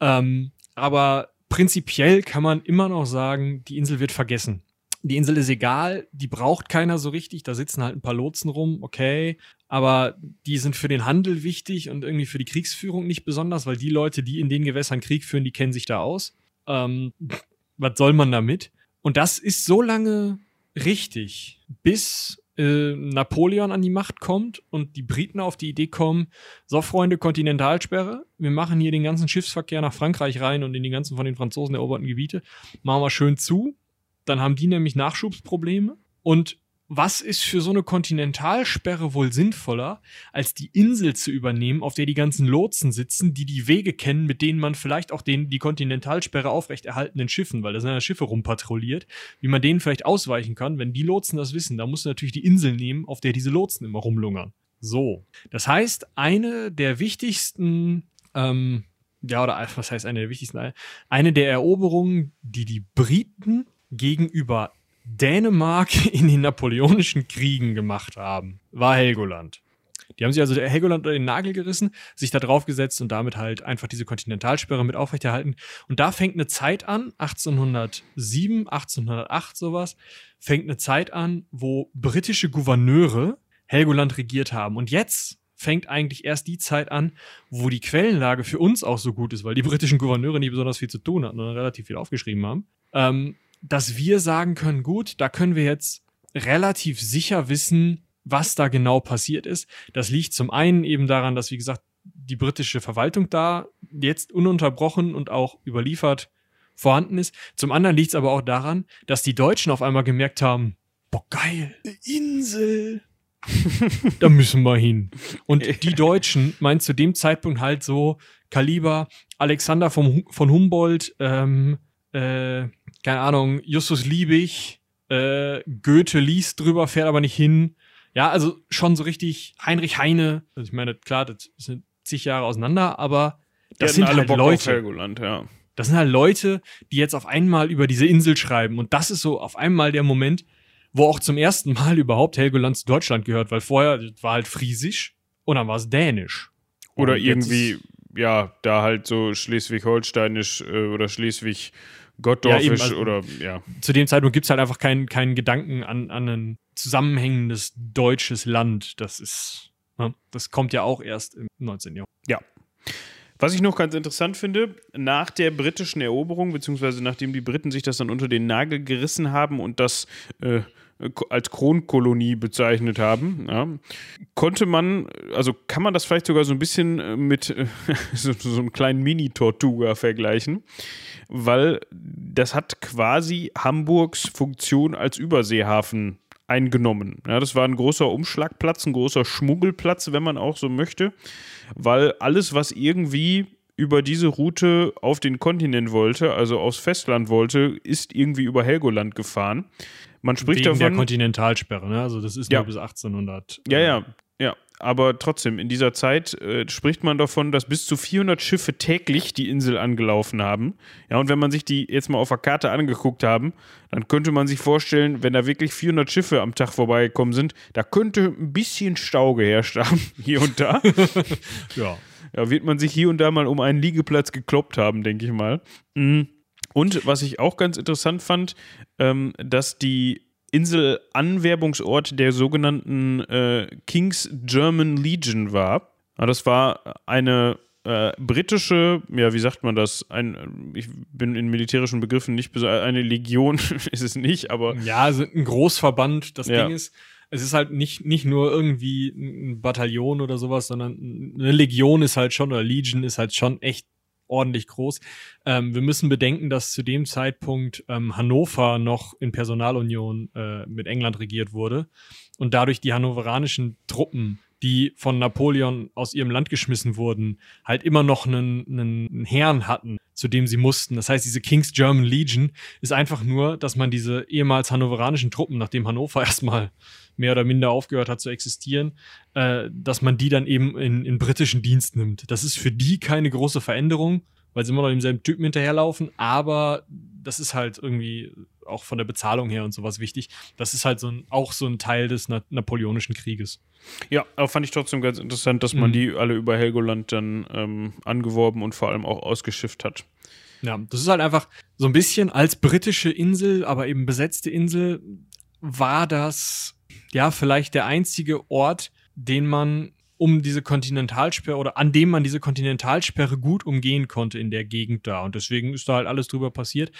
Ähm, aber prinzipiell kann man immer noch sagen, die Insel wird vergessen. Die Insel ist egal, die braucht keiner so richtig, da sitzen halt ein paar Lotsen rum, okay, aber die sind für den Handel wichtig und irgendwie für die Kriegsführung nicht besonders, weil die Leute, die in den Gewässern Krieg führen, die kennen sich da aus. Ähm, was soll man damit? Und das ist so lange richtig, bis äh, Napoleon an die Macht kommt und die Briten auf die Idee kommen, so Freunde, Kontinentalsperre, wir machen hier den ganzen Schiffsverkehr nach Frankreich rein und in die ganzen von den Franzosen eroberten Gebiete, machen wir schön zu, dann haben die nämlich Nachschubsprobleme und was ist für so eine Kontinentalsperre wohl sinnvoller, als die Insel zu übernehmen, auf der die ganzen Lotsen sitzen, die die Wege kennen, mit denen man vielleicht auch den, die Kontinentalsperre aufrechterhaltenen Schiffen, weil da sind ja Schiffe rumpatrouilliert, wie man denen vielleicht ausweichen kann, wenn die Lotsen das wissen. Da musst du natürlich die Insel nehmen, auf der diese Lotsen immer rumlungern. So. Das heißt, eine der wichtigsten, ähm, ja, oder was heißt eine der wichtigsten, eine der Eroberungen, die die Briten gegenüber Dänemark <laughs> in den napoleonischen Kriegen gemacht haben, war Helgoland. Die haben sich also Helgoland unter den Nagel gerissen, sich da drauf gesetzt und damit halt einfach diese Kontinentalsperre mit aufrechterhalten. Und da fängt eine Zeit an, 1807, 1808 sowas, fängt eine Zeit an, wo britische Gouverneure Helgoland regiert haben. Und jetzt fängt eigentlich erst die Zeit an, wo die Quellenlage für uns auch so gut ist, weil die britischen Gouverneure nicht besonders viel zu tun hatten und relativ viel aufgeschrieben haben. Ähm, dass wir sagen können, gut, da können wir jetzt relativ sicher wissen, was da genau passiert ist. Das liegt zum einen eben daran, dass, wie gesagt, die britische Verwaltung da jetzt ununterbrochen und auch überliefert vorhanden ist. Zum anderen liegt es aber auch daran, dass die Deutschen auf einmal gemerkt haben, boah, geil, eine Insel. <laughs> <laughs> da müssen wir hin. Und die Deutschen meinen zu dem Zeitpunkt halt so Kaliber Alexander vom, von Humboldt, ähm, äh, keine Ahnung, Justus Liebig, äh, Goethe liest drüber, fährt aber nicht hin. Ja, also schon so richtig Heinrich Heine. Also ich meine, klar, das sind zig Jahre auseinander, aber das sind halt Bock Leute. Helgoland, ja. Das sind halt Leute, die jetzt auf einmal über diese Insel schreiben. Und das ist so auf einmal der Moment, wo auch zum ersten Mal überhaupt Helgoland zu Deutschland gehört, weil vorher war halt Friesisch und dann war es Dänisch. Oder irgendwie, ja, da halt so Schleswig-Holsteinisch äh, oder Schleswig- Gottdorfisch ja, also, oder ja. Zu dem Zeitpunkt gibt es halt einfach keinen keinen Gedanken an, an ein zusammenhängendes deutsches Land. Das ist, ne, das kommt ja auch erst im 19. Jahrhundert. Ja. Was ich noch ganz interessant finde, nach der britischen Eroberung, beziehungsweise nachdem die Briten sich das dann unter den Nagel gerissen haben und das äh, als Kronkolonie bezeichnet haben, ja, konnte man, also kann man das vielleicht sogar so ein bisschen äh, mit <laughs> so, so einem kleinen Mini-Tortuga vergleichen weil das hat quasi Hamburgs Funktion als Überseehafen eingenommen. Ja, das war ein großer Umschlagplatz, ein großer Schmuggelplatz, wenn man auch so möchte, weil alles, was irgendwie über diese Route auf den Kontinent wollte, also aufs Festland wollte, ist irgendwie über Helgoland gefahren. Man spricht Wegen der davon. Kontinentalsperre, ne? Also das ist Ja. nur bis 1800. Ja, ja, ja. Aber trotzdem, in dieser Zeit äh, spricht man davon, dass bis zu 400 Schiffe täglich die Insel angelaufen haben. Ja, und wenn man sich die jetzt mal auf der Karte angeguckt haben, dann könnte man sich vorstellen, wenn da wirklich 400 Schiffe am Tag vorbeigekommen sind, da könnte ein bisschen Stau geherrscht <laughs> haben, hier und da. <laughs> Ja. Da wird man sich hier und da mal um einen Liegeplatz gekloppt haben, denke ich mal. Mm. Und was ich auch ganz interessant fand, ähm, dass die Insel Anwerbungsort der sogenannten äh, King's German Legion war. Ja, das war eine äh, britische, ja, wie sagt man das? Ein, ich bin in militärischen Begriffen nicht besonders, eine Legion <laughs> ist es nicht, aber Ja, also ein Großverband. Das Ja. Ding ist, es ist halt nicht, nicht nur irgendwie ein Bataillon oder sowas, sondern eine Legion ist halt schon, oder Legion ist halt schon echt ordentlich groß. Ähm, wir müssen bedenken, dass zu dem Zeitpunkt ähm, Hannover noch in Personalunion äh, mit England regiert wurde und dadurch die hannoveranischen Truppen, die von Napoleon aus ihrem Land geschmissen wurden, halt immer noch einen, einen Herrn hatten, zu dem sie mussten. Das heißt, diese King's German Legion ist einfach nur, dass man diese ehemals hannoveranischen Truppen, nachdem Hannover <laughs> erstmal mehr oder minder aufgehört hat zu existieren, äh, dass man die dann eben in, in britischen Dienst nimmt. Das ist für die keine große Veränderung, weil sie immer noch demselben Typen hinterherlaufen, aber das ist halt irgendwie auch von der Bezahlung her und sowas wichtig. Das ist halt so ein, auch so ein Teil des Na Napoleonischen Krieges. ja, aber fand ich trotzdem ganz interessant, dass man Mhm. die alle über Helgoland dann ähm, angeworben und vor allem auch ausgeschifft hat. Ja, das ist halt einfach so ein bisschen als britische Insel, aber eben besetzte Insel, war das ja vielleicht der einzige Ort, den man um diese Kontinentalsperre oder an dem man diese Kontinentalsperre gut umgehen konnte in der Gegend da. Und deswegen ist da halt alles drüber passiert.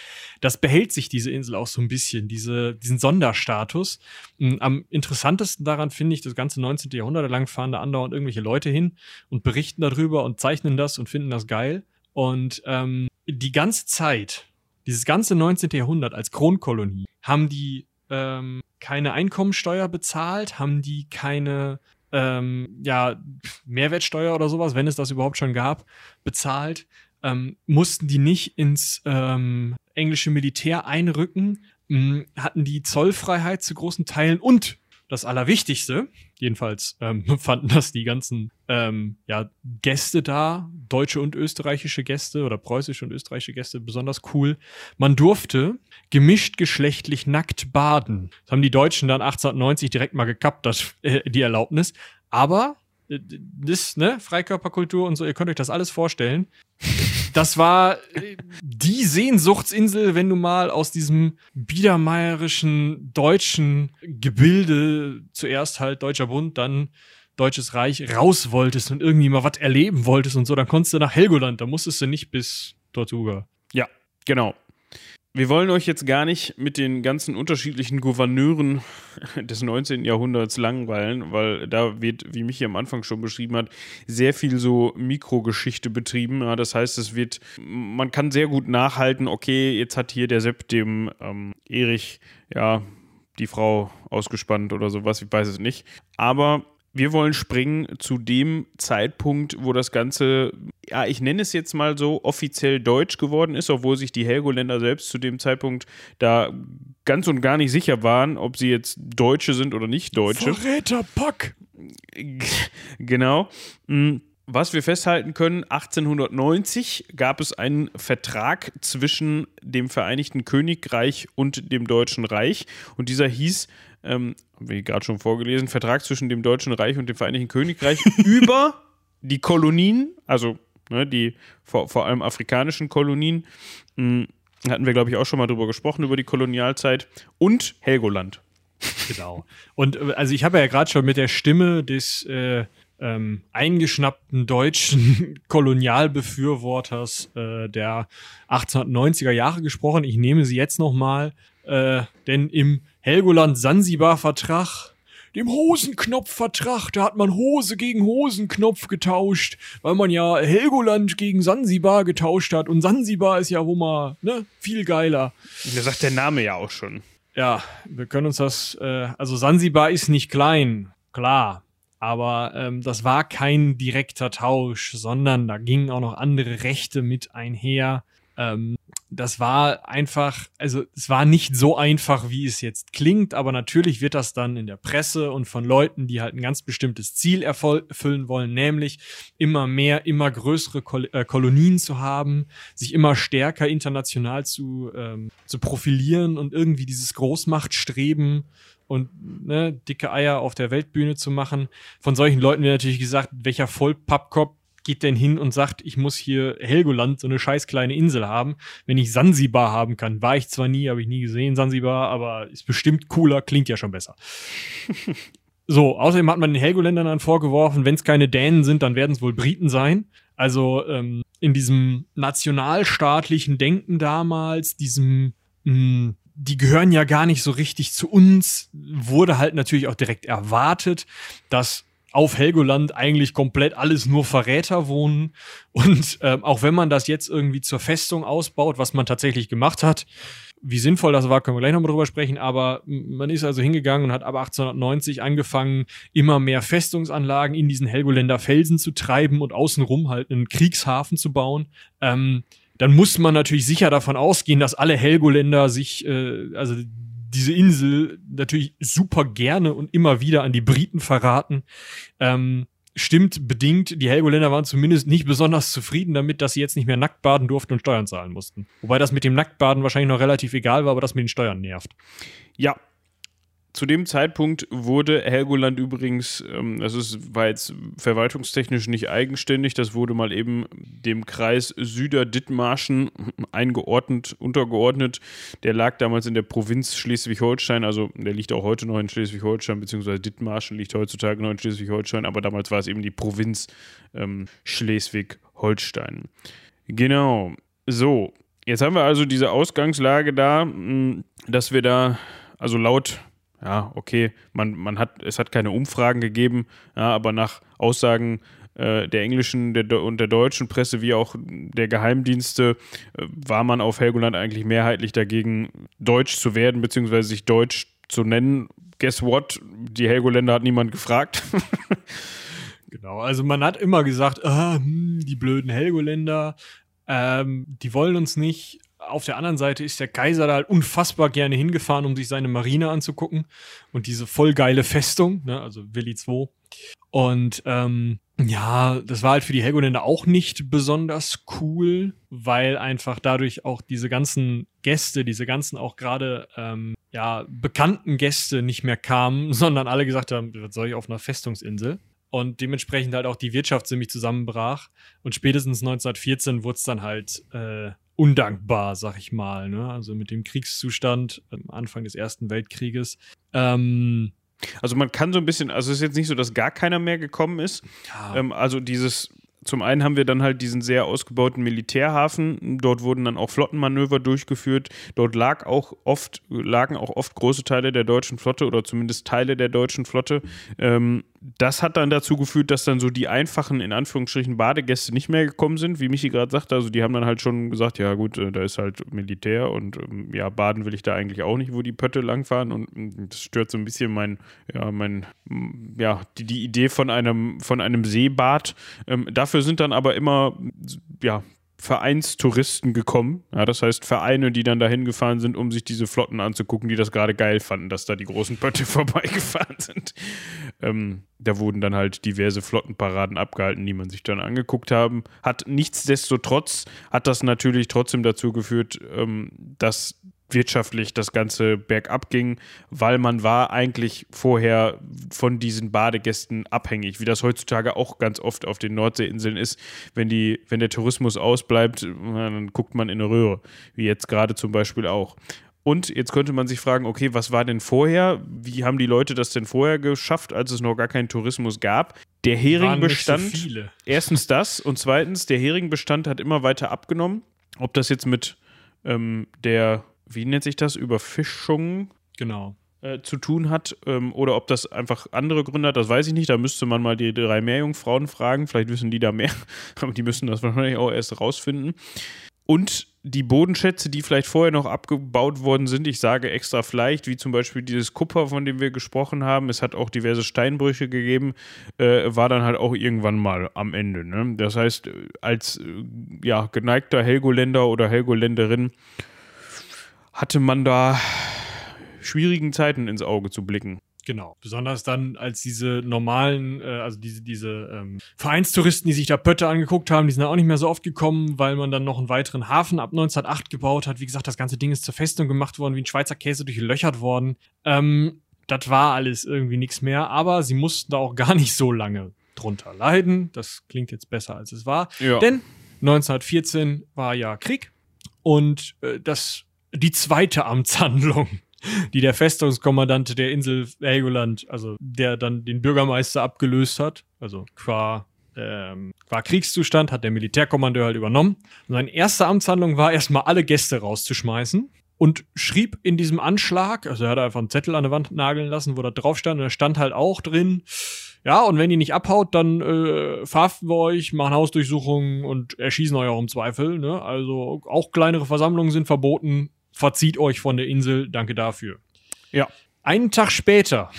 Das behält sich diese Insel auch so ein bisschen, diese, diesen Sonderstatus. Mm, Am interessantesten daran finde ich, das ganze 19. Jahrhundert lang fahren da andauernd irgendwelche Leute hin und berichten darüber und zeichnen das und finden das geil. Und ähm, die ganze Zeit, dieses ganze 19. Jahrhundert als Kronkolonie, haben die ähm, keine Einkommensteuer bezahlt, haben die keine ähm, ja, Mehrwertsteuer oder sowas, wenn es das überhaupt schon gab, bezahlt, ähm, mussten die nicht ins ähm, englische Militär einrücken, mh, hatten die Zollfreiheit zu großen Teilen und das Allerwichtigste, jedenfalls ähm, <laughs> fanden das die ganzen ähm, ja, Gäste da, deutsche und österreichische Gäste oder preußische und österreichische Gäste besonders cool. Man durfte gemischt geschlechtlich nackt baden. Das haben die Deutschen dann 1890 direkt mal gekappt, das, äh, die Erlaubnis. Aber äh, das, ne, Freikörperkultur und so, ihr könnt euch das alles vorstellen. Das war äh, die Sehnsuchtsinsel, wenn du mal aus diesem biedermeierischen deutschen Gebilde, zuerst halt Deutscher Bund, dann Deutsches Reich, raus wolltest und irgendwie mal was erleben wolltest und so, dann konntest du nach Helgoland, da musstest du nicht bis Tortuga. Ja, genau. Wir wollen euch jetzt gar nicht mit den ganzen unterschiedlichen Gouverneuren <laughs> des 19. Jahrhunderts langweilen, weil da wird, wie Michi am Anfang schon beschrieben hat, sehr viel so Mikrogeschichte betrieben. Ja, das heißt, es wird, man kann sehr gut nachhalten, okay, jetzt hat hier der Sepp dem ähm, Erich, ja, die Frau ausgespannt oder sowas, ich weiß es nicht. Aber wir wollen springen zu dem Zeitpunkt, wo das Ganze, ja, ich nenne es jetzt mal so, offiziell deutsch geworden ist, obwohl sich die Helgoländer selbst zu dem Zeitpunkt da ganz und gar nicht sicher waren, ob sie jetzt Deutsche sind oder nicht Deutsche. Verräterpack! <laughs> Genau. Mm, Was wir festhalten können, 1890 gab es einen Vertrag zwischen dem Vereinigten Königreich und dem Deutschen Reich. Und dieser hieß, ähm, wie gerade schon vorgelesen, Vertrag zwischen dem Deutschen Reich und dem Vereinigten Königreich <laughs> über die Kolonien, also ne, die vor, vor allem afrikanischen Kolonien. Mm, Hatten wir, glaube ich, auch schon mal drüber gesprochen, über die Kolonialzeit. Und Helgoland. Genau. Und äh, also ich habe ja gerade schon mit der Stimme des äh, ähm, eingeschnappten deutschen <laughs> Kolonialbefürworters äh, der 1890er Jahre gesprochen. Ich nehme sie jetzt nochmal, äh, denn im Helgoland-Sansibar-Vertrag, dem Hosenknopf-Vertrag, da hat man Hose gegen Hosenknopf getauscht, weil man ja Helgoland gegen Sansibar getauscht hat. Und Sansibar ist ja wo mal ne, viel geiler. Da sagt der Name ja auch schon. ja, wir können uns das, äh, also Sansibar ist nicht klein, klar. Aber ähm, das war kein direkter Tausch, sondern da gingen auch noch andere Rechte mit einher. Ähm, das war einfach, also es war nicht so einfach, wie es jetzt klingt, aber natürlich wird das dann in der Presse und von Leuten, die halt ein ganz bestimmtes Ziel erfüllen wollen, nämlich immer mehr, immer größere Kol äh, Kolonien zu haben, sich immer stärker international zu, ähm, zu profilieren und irgendwie dieses Großmachtstreben und ne, dicke Eier auf der Weltbühne zu machen. Von solchen Leuten wird natürlich gesagt, welcher Vollpappkopf geht denn hin und sagt, ich muss hier Helgoland, so eine scheiß kleine Insel haben, wenn ich Sansibar haben kann. War ich zwar nie, habe ich nie gesehen, Sansibar, aber ist bestimmt cooler, klingt ja schon besser. <laughs> so, außerdem hat man den Helgoländern dann vorgeworfen, wenn es keine Dänen sind, dann werden es wohl Briten sein. Also ähm, in diesem nationalstaatlichen Denken damals, diesem mh, hm, die gehören ja gar nicht so richtig zu uns, wurde halt natürlich auch direkt erwartet, dass auf Helgoland eigentlich komplett alles nur Verräter wohnen. Und ähm, auch wenn man das jetzt irgendwie zur Festung ausbaut, was man tatsächlich gemacht hat, wie sinnvoll das war, können wir gleich nochmal drüber sprechen, aber man ist also hingegangen und hat ab 1890 angefangen, immer mehr Festungsanlagen in diesen Helgoländer Felsen zu treiben und außenrum halt einen Kriegshafen zu bauen. Ähm, dann muss man natürlich sicher davon ausgehen, dass alle Helgoländer sich, äh, also diese Insel natürlich super gerne und immer wieder an die Briten verraten. Ähm, stimmt bedingt, die Helgoländer waren zumindest nicht besonders zufrieden damit, dass sie jetzt nicht mehr nackt baden durften und Steuern zahlen mussten. Wobei das mit dem Nacktbaden wahrscheinlich noch relativ egal war, aber das mit den Steuern nervt. Ja, zu dem Zeitpunkt wurde Helgoland übrigens, ähm, das ist, war jetzt verwaltungstechnisch nicht eigenständig, das wurde mal eben dem Kreis Süder-Dithmarschen eingeordnet, untergeordnet. Der lag damals in der Provinz Schleswig-Holstein, also der liegt auch heute noch in Schleswig-Holstein, beziehungsweise Dithmarschen liegt heutzutage noch in Schleswig-Holstein, aber damals war es eben die Provinz ähm, Schleswig-Holstein. Genau. So, jetzt haben wir also diese Ausgangslage da, dass wir da, also laut ja, okay, man, man hat, es hat keine Umfragen gegeben, ja, aber nach Aussagen äh, der englischen der, und der deutschen Presse wie auch der Geheimdienste äh, war man auf Helgoland eigentlich mehrheitlich dagegen, deutsch zu werden, beziehungsweise sich deutsch zu nennen. Guess what? Die Helgoländer hat niemand gefragt. <laughs> genau, also man hat immer gesagt, ah, hm, die blöden Helgoländer, ähm, die wollen uns nicht, auf der anderen Seite ist der Kaiser da halt unfassbar gerne hingefahren, um sich seine Marine anzugucken und diese voll geile Festung, ne, also Willi II. Und ähm, ja, das war halt für die Helgoländer auch nicht besonders cool, weil einfach dadurch auch diese ganzen Gäste, diese ganzen auch gerade ähm, ja bekannten Gäste nicht mehr kamen, <laughs> sondern alle gesagt haben, was soll ich auf einer Festungsinsel? und dementsprechend halt auch die Wirtschaft ziemlich zusammenbrach. Und spätestens 1914 wurde es dann halt äh, undankbar, sag ich mal. Ne? Also mit dem Kriegszustand am Anfang des Ersten Weltkrieges. Ähm, also man kann so ein bisschen, also es ist jetzt nicht so, dass gar keiner mehr gekommen ist. Ja. Ähm, also dieses zum einen haben wir dann halt diesen sehr ausgebauten Militärhafen. Dort wurden dann auch Flottenmanöver durchgeführt. Dort lag auch oft, lagen auch oft große Teile der deutschen Flotte oder zumindest Teile der deutschen Flotte. Ähm, das hat dann dazu geführt, dass dann so die einfachen, in Anführungsstrichen, Badegäste nicht mehr gekommen sind, wie Michi gerade sagte. Also die haben dann halt schon gesagt, ja gut, äh, da ist halt Militär und ähm, ja, baden will ich da eigentlich auch nicht, wo die Pötte langfahren. Und ähm, das stört so ein bisschen mein, ja, mein, ja, die, die Idee von einem, von einem Seebad. Ähm, dafür sind dann aber immer, ja, Vereinstouristen gekommen. Ja, das heißt Vereine, die dann dahin gefahren sind, um sich diese Flotten anzugucken, die das gerade geil fanden, dass da die großen Pötte <laughs> vorbeigefahren sind. Ähm, da wurden dann halt diverse Flottenparaden abgehalten, die man sich dann angeguckt haben. Hat nichtsdestotrotz hat das natürlich trotzdem dazu geführt, ähm, dass wirtschaftlich das Ganze bergab ging, weil man war eigentlich vorher von diesen Badegästen abhängig, wie das heutzutage auch ganz oft auf den Nordseeinseln ist. Wenn, die, wenn der Tourismus ausbleibt, dann guckt man in eine Röhre, wie jetzt gerade zum Beispiel auch. Und jetzt könnte man sich fragen, okay, was war denn vorher? Wie haben die Leute das denn vorher geschafft, als es noch gar keinen Tourismus gab? Der Heringbestand. So erstens das und zweitens, der Heringbestand hat immer weiter abgenommen. Ob das jetzt mit ähm, der wie nennt sich das, Überfischung genau. Äh, zu tun hat ähm, oder ob das einfach andere Gründe hat, das weiß ich nicht. Da müsste man mal die drei Meerjungfrauen fragen. Vielleicht wissen die da mehr, <laughs> aber die müssen das wahrscheinlich auch erst rausfinden. Und die Bodenschätze, die vielleicht vorher noch abgebaut worden sind, ich sage extra vielleicht, wie zum Beispiel dieses Kupfer, von dem wir gesprochen haben, es hat auch diverse Steinbrüche gegeben, äh, war dann halt auch irgendwann mal am Ende. Ne? Das heißt, als äh, ja, geneigter Helgoländer oder Helgoländerin hatte man da schwierigen Zeiten ins Auge zu blicken. Genau. Besonders dann, als diese normalen, äh, also diese, diese ähm, Vereinstouristen, die sich da Pötte angeguckt haben, die sind da auch nicht mehr so oft gekommen, weil man dann noch einen weiteren Hafen ab 1908 gebaut hat. Wie gesagt, das ganze Ding ist zur Festung gemacht worden, wie ein Schweizer Käse durchlöchert worden. Ähm, das war alles irgendwie nichts mehr, aber sie mussten da auch <laughs> gar nicht so lange drunter leiden. Das klingt jetzt besser, als es war. Ja. Denn 1914 war ja Krieg und äh, das die zweite Amtshandlung die der Festungskommandante der Insel Helgoland, also der dann den Bürgermeister abgelöst hat, also qua, ähm, qua Kriegszustand, hat der Militärkommandeur halt übernommen. Und seine erste Amtshandlung war erstmal alle Gäste rauszuschmeißen und schrieb in diesem Anschlag, also er hat einfach einen Zettel an der Wand nageln lassen, wo da drauf stand, und da stand halt auch drin, ja, und wenn ihr nicht abhaut, dann äh, verhaften wir euch, machen Hausdurchsuchungen und erschießen euch auch im Zweifel. Ne? Also auch kleinere Versammlungen sind verboten verzieht euch von der Insel, danke dafür. Ja. Einen Tag später,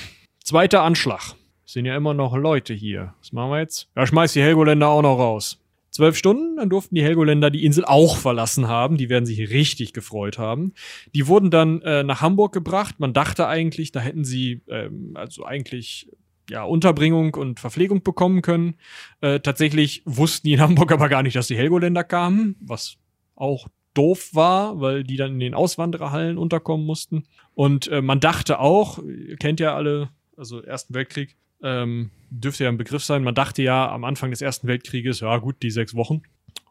zweiter Anschlag. Sind ja immer noch Leute hier. Was machen wir jetzt? Ja, schmeißt die Helgoländer auch noch raus. Zwölf Stunden, dann durften die Helgoländer die Insel auch verlassen haben. Die werden sich richtig gefreut haben. Die wurden dann äh, nach Hamburg gebracht. Man dachte eigentlich, da hätten sie ähm, also eigentlich ja, Unterbringung und Verpflegung bekommen können. Äh, tatsächlich wussten die in Hamburg aber gar nicht, dass die Helgoländer kamen, was auch doof war, weil die dann in den Auswandererhallen unterkommen mussten. Und äh, man dachte auch, ihr kennt ja alle, also Ersten Weltkrieg, ähm, dürfte ja ein Begriff sein, man dachte ja am Anfang des Ersten Weltkrieges, ja gut, die sechs Wochen,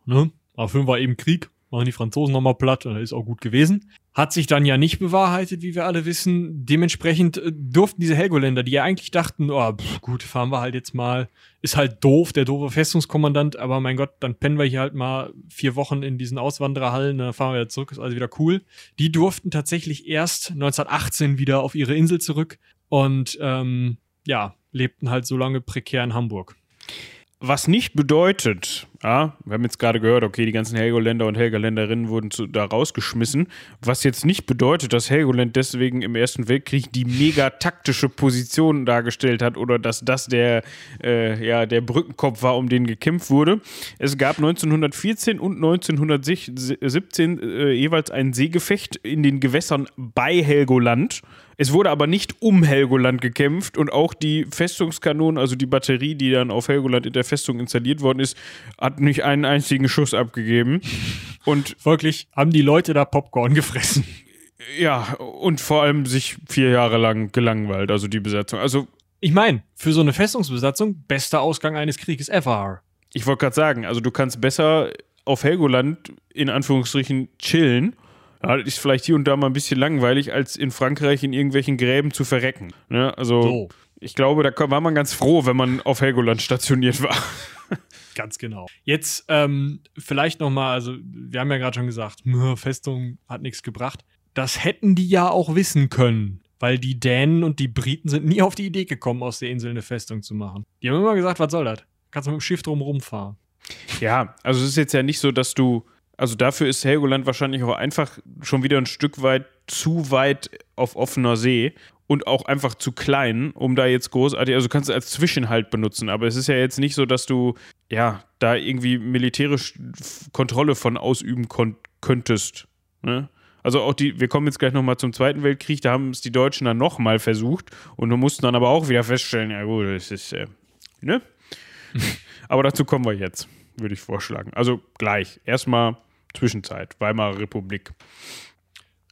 ne? Aber fünf war eben Krieg machen die Franzosen nochmal platt und das ist auch gut gewesen. Hat sich dann ja nicht bewahrheitet, wie wir alle wissen. Dementsprechend äh, durften diese Helgoländer, die ja eigentlich dachten, oh, pff, gut, fahren wir halt jetzt mal, ist halt doof, der doofe Festungskommandant, aber mein Gott, dann pennen wir hier halt mal vier Wochen in diesen Auswandererhallen, dann fahren wir wieder zurück, ist also wieder cool. Die durften tatsächlich erst 1918 wieder auf ihre Insel zurück und ähm, ja, lebten halt so lange prekär in Hamburg. Was nicht bedeutet, ja, wir haben jetzt gerade gehört, okay, die ganzen Helgoländer und Helgoländerinnen wurden zu, da rausgeschmissen, was jetzt nicht bedeutet, dass Helgoland deswegen im Ersten Weltkrieg die mega taktische Position dargestellt hat oder dass das der, äh, ja, der Brückenkopf war, um den gekämpft wurde. Es gab 1914 und 1917 äh, jeweils ein Seegefecht in den Gewässern bei Helgoland. Es wurde aber nicht um Helgoland gekämpft und auch die Festungskanonen, also die Batterie, die dann auf Helgoland in der Festung installiert worden ist, hat nicht einen einzigen Schuss abgegeben. <laughs> Und folglich haben die Leute da Popcorn gefressen. Ja, und vor allem sich vier Jahre lang gelangweilt, also die Besatzung. Also ich meine, für so eine Festungsbesatzung bester Ausgang eines Krieges ever. Ich wollte gerade sagen, also du kannst besser auf Helgoland in Anführungsstrichen chillen ja, das ist vielleicht hier und da mal ein bisschen langweilig, als in Frankreich in irgendwelchen Gräben zu verrecken. Ne? Also, so. ich glaube, da war man ganz froh, wenn man auf Helgoland stationiert war. <laughs> Ganz genau. Jetzt ähm, vielleicht noch mal, also wir haben ja gerade schon gesagt, <laughs> Festung hat nichts gebracht. Das hätten die ja auch wissen können, weil die Dänen und die Briten sind nie auf die Idee gekommen, aus der Insel eine Festung zu machen. Die haben immer gesagt, was soll das? Kannst du mit dem Schiff drum rumfahren. Ja, also es ist jetzt ja nicht so, dass du also dafür ist Helgoland wahrscheinlich auch einfach schon wieder ein Stück weit zu weit auf offener See und auch einfach zu klein, um da jetzt großartig, also kannst du als Zwischenhalt benutzen, aber es ist ja jetzt nicht so, dass du ja da irgendwie militärisch Kontrolle von ausüben könntest. Ne? Also auch die, wir kommen jetzt gleich nochmal zum Zweiten Weltkrieg, da haben es die Deutschen dann nochmal versucht und mussten dann aber auch wieder feststellen, ja gut, das ist, äh, ne? <laughs> aber dazu kommen wir jetzt, würde ich vorschlagen. Also gleich. Erstmal Zwischenzeit, Weimarer Republik.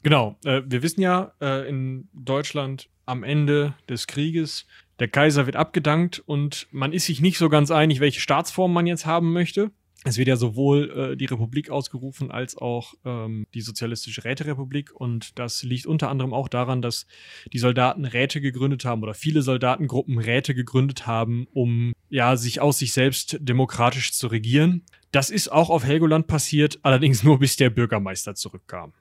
Genau, äh, wir wissen ja äh, in Deutschland am Ende des Krieges, der Kaiser wird abgedankt und man ist sich nicht so ganz einig, welche Staatsform man jetzt haben möchte. Es wird ja sowohl äh, die Republik ausgerufen als auch ähm, die Sozialistische Räterepublik. Und das liegt unter anderem auch daran, dass die Soldaten Räte gegründet haben oder viele Soldatengruppen Räte gegründet haben, um ja sich aus sich selbst demokratisch zu regieren. Das ist auch auf Helgoland passiert, allerdings nur bis der Bürgermeister zurückkam.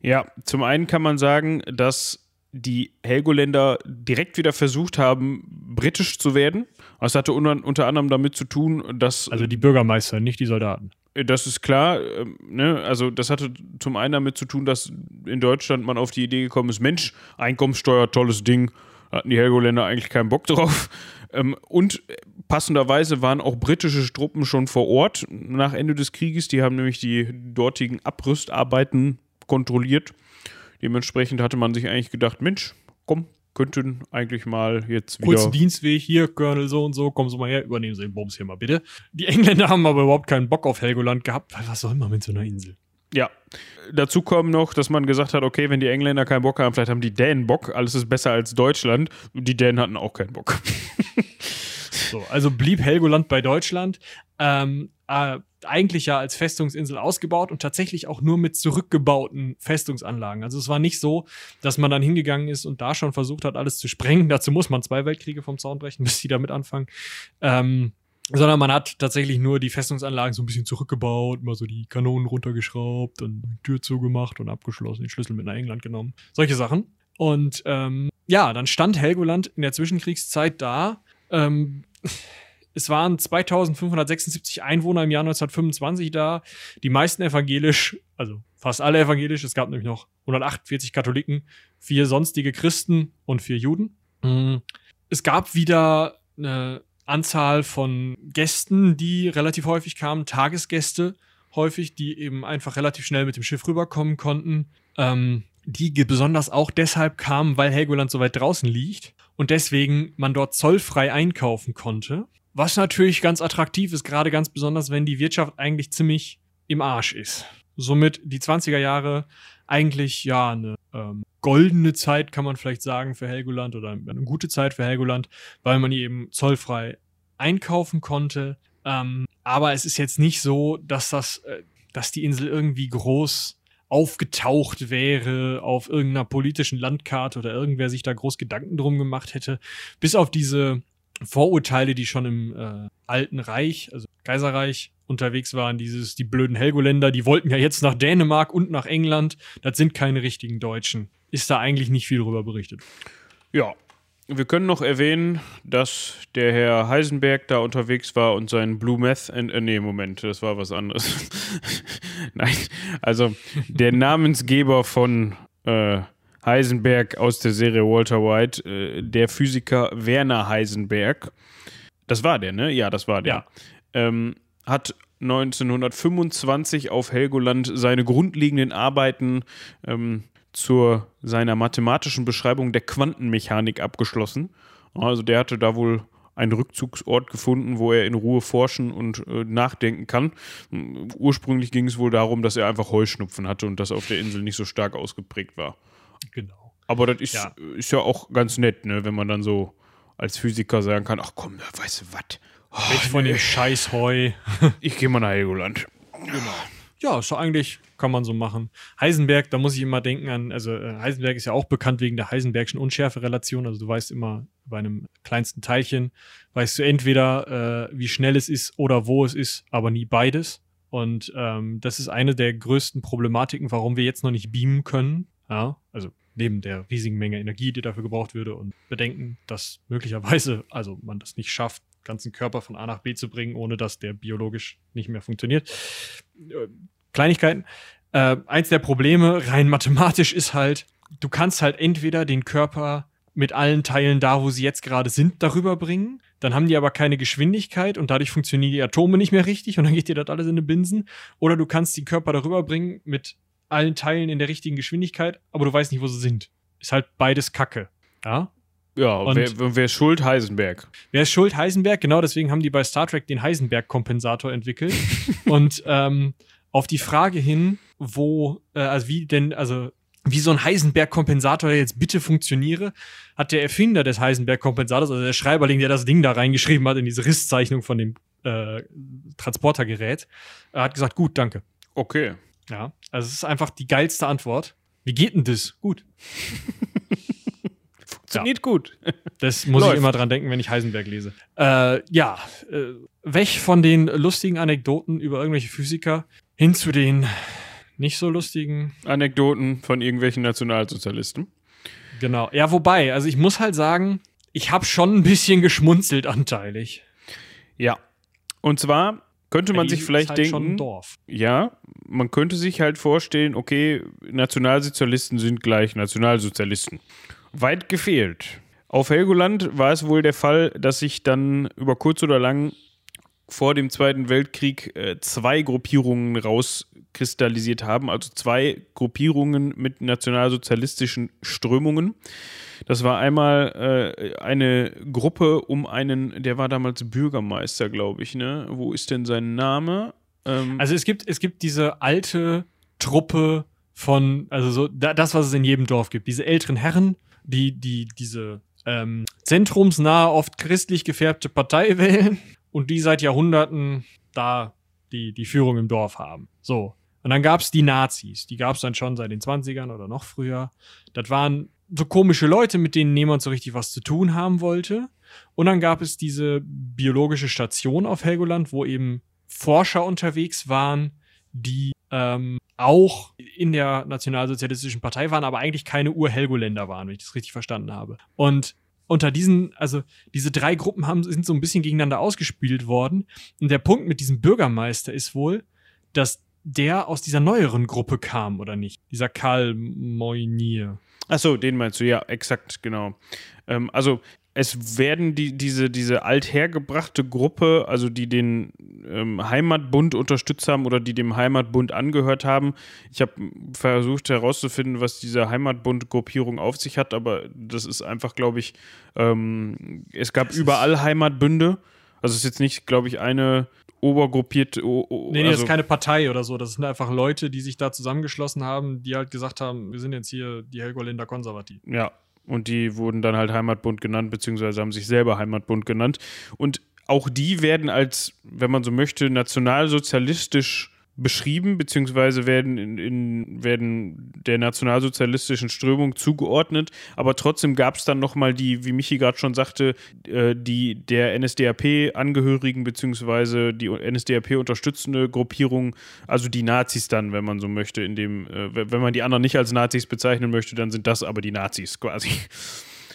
Ja, zum einen kann man sagen, dass die Helgoländer direkt wieder versucht haben, britisch zu werden. Das hatte unter, anderem damit zu tun, dass. Also die Bürgermeister, nicht die Soldaten. Das ist klar. Ähm, ne? Also, das hatte zum einen damit zu tun, dass in Deutschland man auf die Idee gekommen ist: Mensch, Einkommenssteuer, tolles Ding. Hatten die Helgoländer eigentlich keinen Bock drauf. Ähm, und passenderweise waren auch britische Truppen schon vor Ort nach Ende des Krieges. Die haben nämlich die dortigen Abrüstarbeiten kontrolliert. Dementsprechend hatte man sich eigentlich gedacht: Mensch, komm, könnten eigentlich mal jetzt wieder. Kurzen Dienstweg hier, Colonel so und so, kommen Sie mal her, übernehmen Sie den Bums hier mal bitte. Die Engländer haben aber überhaupt keinen Bock auf Helgoland gehabt, weil was soll man mit so einer Insel? Ja. Dazu kommt noch, dass man gesagt hat, okay, wenn die Engländer keinen Bock haben, vielleicht haben die Dänen Bock, alles ist besser als Deutschland. Die Dänen hatten auch keinen Bock. <laughs> so, also blieb Helgoland bei Deutschland. Ähm, äh, eigentlich ja als Festungsinsel ausgebaut und tatsächlich auch nur mit zurückgebauten Festungsanlagen. Also es war nicht so, dass man dann hingegangen ist und da schon versucht hat, alles zu sprengen. Dazu muss man zwei Weltkriege vom Zaun brechen, <laughs> bis die damit anfangen. Ähm, sondern man hat tatsächlich nur die Festungsanlagen so ein bisschen zurückgebaut, mal so die Kanonen runtergeschraubt und die Tür zugemacht und abgeschlossen, den Schlüssel mit nach England genommen. Solche Sachen. Und ähm, ja, dann stand Helgoland in der Zwischenkriegszeit da. Ähm, es waren 2576 Einwohner im Jahr 1925 da, die meisten evangelisch, also fast alle evangelisch. Es gab nämlich noch 148 Katholiken, vier sonstige Christen und vier Juden. Mhm. Es gab wieder eine Anzahl von Gästen, die relativ häufig kamen, Tagesgäste häufig, die eben einfach relativ schnell mit dem Schiff rüberkommen konnten. Ähm, die besonders auch deshalb kamen, weil Helgoland so weit draußen liegt und deswegen man dort zollfrei einkaufen konnte. Was natürlich ganz attraktiv ist, gerade ganz besonders, wenn die Wirtschaft eigentlich ziemlich im Arsch ist. Somit die 20er Jahre eigentlich ja eine ähm, goldene Zeit, kann man vielleicht sagen, für Helgoland oder eine gute Zeit für Helgoland, weil man eben zollfrei einkaufen konnte. Ähm, aber es ist jetzt nicht so, dass das, äh, dass die Insel irgendwie groß aufgetaucht wäre auf irgendeiner politischen Landkarte oder irgendwer sich da groß Gedanken drum gemacht hätte. Bis auf diese Vorurteile, die schon im äh, Alten Reich, also Kaiserreich, unterwegs waren. Dieses, die blöden Helgoländer, die wollten ja jetzt nach Dänemark und nach England. Das sind keine richtigen Deutschen. Ist da eigentlich nicht viel drüber berichtet. Ja. Wir können noch erwähnen, dass der Herr Heisenberg da unterwegs war und sein Blue Meth. Äh, nee, Moment, das war was anderes. <laughs> Nein, also der Namensgeber von äh, Heisenberg aus der Serie Walter White, äh, der Physiker Werner Heisenberg, das war der, ne? Ja, das war der. Ja. Ähm, hat 1925 auf Helgoland seine grundlegenden Arbeiten ähm, zu seiner mathematischen Beschreibung der Quantenmechanik abgeschlossen. Also der hatte da wohl einen Rückzugsort gefunden, wo er in Ruhe forschen und äh, nachdenken kann. Ursprünglich ging es wohl darum, dass er einfach Heuschnupfen hatte und das auf der Insel nicht so stark ausgeprägt war. Genau. Aber das ist ja, ist ja auch ganz nett, ne, wenn man dann so als Physiker sagen kann, ach komm, weißt du was? Oh, Weg von nee. dem Scheiß Heu. <laughs> ich gehe mal nach Helgoland. Genau. Ja, ist doch eigentlich, kann man so machen. Heisenberg, da muss ich immer denken an, also äh, Heisenberg ist ja auch bekannt wegen der Heisenbergschen Unschärferelation. Also du weißt immer bei einem kleinsten Teilchen, weißt du entweder, äh, wie schnell es ist oder wo es ist, aber nie beides. Und ähm, das ist eine der größten Problematiken, warum wir jetzt noch nicht beamen können. Ja, also neben der riesigen Menge Energie, die dafür gebraucht würde und bedenken, dass möglicherweise, also man das nicht schafft, ganzen Körper von A nach B zu bringen, ohne dass der biologisch nicht mehr funktioniert. Äh, Kleinigkeiten. Äh, eins der Probleme rein mathematisch ist halt, du kannst halt entweder den Körper mit allen Teilen da, wo sie jetzt gerade sind, darüber bringen. Dann haben die aber keine Geschwindigkeit und dadurch funktionieren die Atome nicht mehr richtig und dann geht dir das alles in den Binsen. Oder du kannst den Körper darüber bringen mit allen Teilen in der richtigen Geschwindigkeit, aber du weißt nicht, wo sie sind. Ist halt beides Kacke. Ja. Ja, und wer, wer ist schuld? Heisenberg. Wer ist schuld? Heisenberg, genau deswegen haben die bei Star Trek den Heisenberg-Kompensator entwickelt. <laughs> und ähm, auf die Frage hin, wo, äh, also wie denn, also wie so ein Heisenberg-Kompensator jetzt bitte funktioniere, hat der Erfinder des Heisenberg-Kompensators, also der Schreiberling, der das Ding da reingeschrieben hat in diese Risszeichnung von dem äh, Transportergerät, äh, hat gesagt, gut, danke. Okay. Ja, also es ist einfach die geilste Antwort. Wie geht denn das? Gut. <laughs> Funktioniert ja. gut. Das muss Läuft. ich immer dran denken, wenn ich Heisenberg lese. Äh, ja, äh, weg von den lustigen Anekdoten über irgendwelche Physiker hin zu den nicht so lustigen Anekdoten von irgendwelchen Nationalsozialisten. Genau. Ja, wobei, also ich muss halt sagen, ich habe schon ein bisschen geschmunzelt anteilig. Ja. Und zwar könnte man sich vielleicht halt denken, ja, man könnte sich halt vorstellen, okay, Nationalsozialisten sind gleich Nationalsozialisten. Weit gefehlt. Auf Helgoland war es wohl der Fall, dass sich dann über kurz oder lang vor dem Zweiten Weltkrieg äh, zwei Gruppierungen rauskristallisiert haben, also zwei Gruppierungen mit nationalsozialistischen Strömungen. Das war einmal äh, eine Gruppe um einen, der war damals Bürgermeister, glaube ich, ne? Wo ist denn sein Name? Ähm, Also es gibt, es gibt diese alte Truppe von, also so, da, das, was es in jedem Dorf gibt. Diese älteren Herren, die, die diese ähm, zentrumsnahe, oft christlich gefärbte Partei <laughs> wählen und die seit Jahrhunderten da die, die Führung im Dorf haben. So. Und dann gab es die Nazis. Die gab es dann schon seit den 20ern oder noch früher. Das waren so komische Leute, mit denen niemand so richtig was zu tun haben wollte. Und dann gab es diese biologische Station auf Helgoland, wo eben Forscher unterwegs waren, die ähm, auch in der Nationalsozialistischen Partei waren, aber eigentlich keine Ur-Helgoländer waren, wenn ich das richtig verstanden habe. Und unter diesen, also diese drei Gruppen haben, sind so ein bisschen gegeneinander ausgespielt worden. Und der Punkt mit diesem Bürgermeister ist wohl, dass der aus dieser neueren Gruppe kam, oder nicht? Dieser Karl Moynier. Achso, den meinst du, ja, exakt, genau. Ähm, also es werden die, diese, diese althergebrachte Gruppe, also die den ähm, Heimatbund unterstützt haben oder die dem Heimatbund angehört haben. Ich habe versucht herauszufinden, was diese Heimatbund-Gruppierung auf sich hat, aber das ist einfach, glaube ich, ähm, es gab Das überall Heimatbünde. Also es ist jetzt nicht, glaube ich, eine obergruppierte. o- o- Nee, nee, das also, ist keine Partei oder so. Das sind einfach Leute, die sich da zusammengeschlossen haben, die halt gesagt haben, wir sind jetzt hier die Helgoländer konservativ. Ja, und die wurden dann halt Heimatbund genannt, beziehungsweise haben sich selber Heimatbund genannt. Und auch die werden als, wenn man so möchte, nationalsozialistisch beschrieben, beziehungsweise werden, in, in, werden der nationalsozialistischen Strömung zugeordnet. Aber trotzdem gab es dann nochmal die, wie Michi gerade schon sagte, äh, die der NSDAP-Angehörigen, beziehungsweise die NSDAP unterstützende Gruppierung, also die Nazis dann, wenn man so möchte, in dem, äh, wenn man die anderen nicht als Nazis bezeichnen möchte, dann sind das aber die Nazis quasi.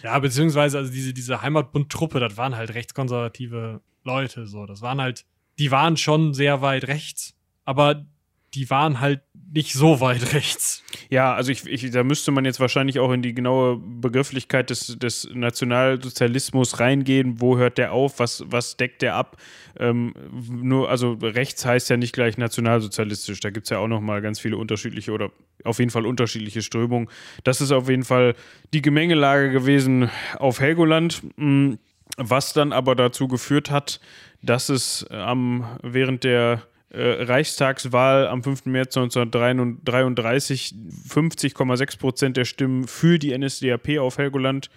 Ja, beziehungsweise also diese, diese Heimatbund-Truppe, das waren halt rechtskonservative Leute. So, das waren halt, die waren schon sehr weit rechts, aber die waren halt nicht so weit <laughs> rechts. Ja, also ich, ich, da müsste man jetzt wahrscheinlich auch in die genaue Begrifflichkeit des, des Nationalsozialismus reingehen. Wo hört der auf? Was, was deckt der ab? Ähm, nur, also rechts heißt ja nicht gleich nationalsozialistisch. Da gibt es ja auch nochmal ganz viele unterschiedliche oder auf jeden Fall unterschiedliche Strömungen. Das ist auf jeden Fall die Gemengelage gewesen auf Helgoland. Mm, Was dann aber dazu geführt hat, dass es am, während der äh, Reichstagswahl am 5. März 1933 50,6 Prozent der Stimmen für die NSDAP auf Helgoland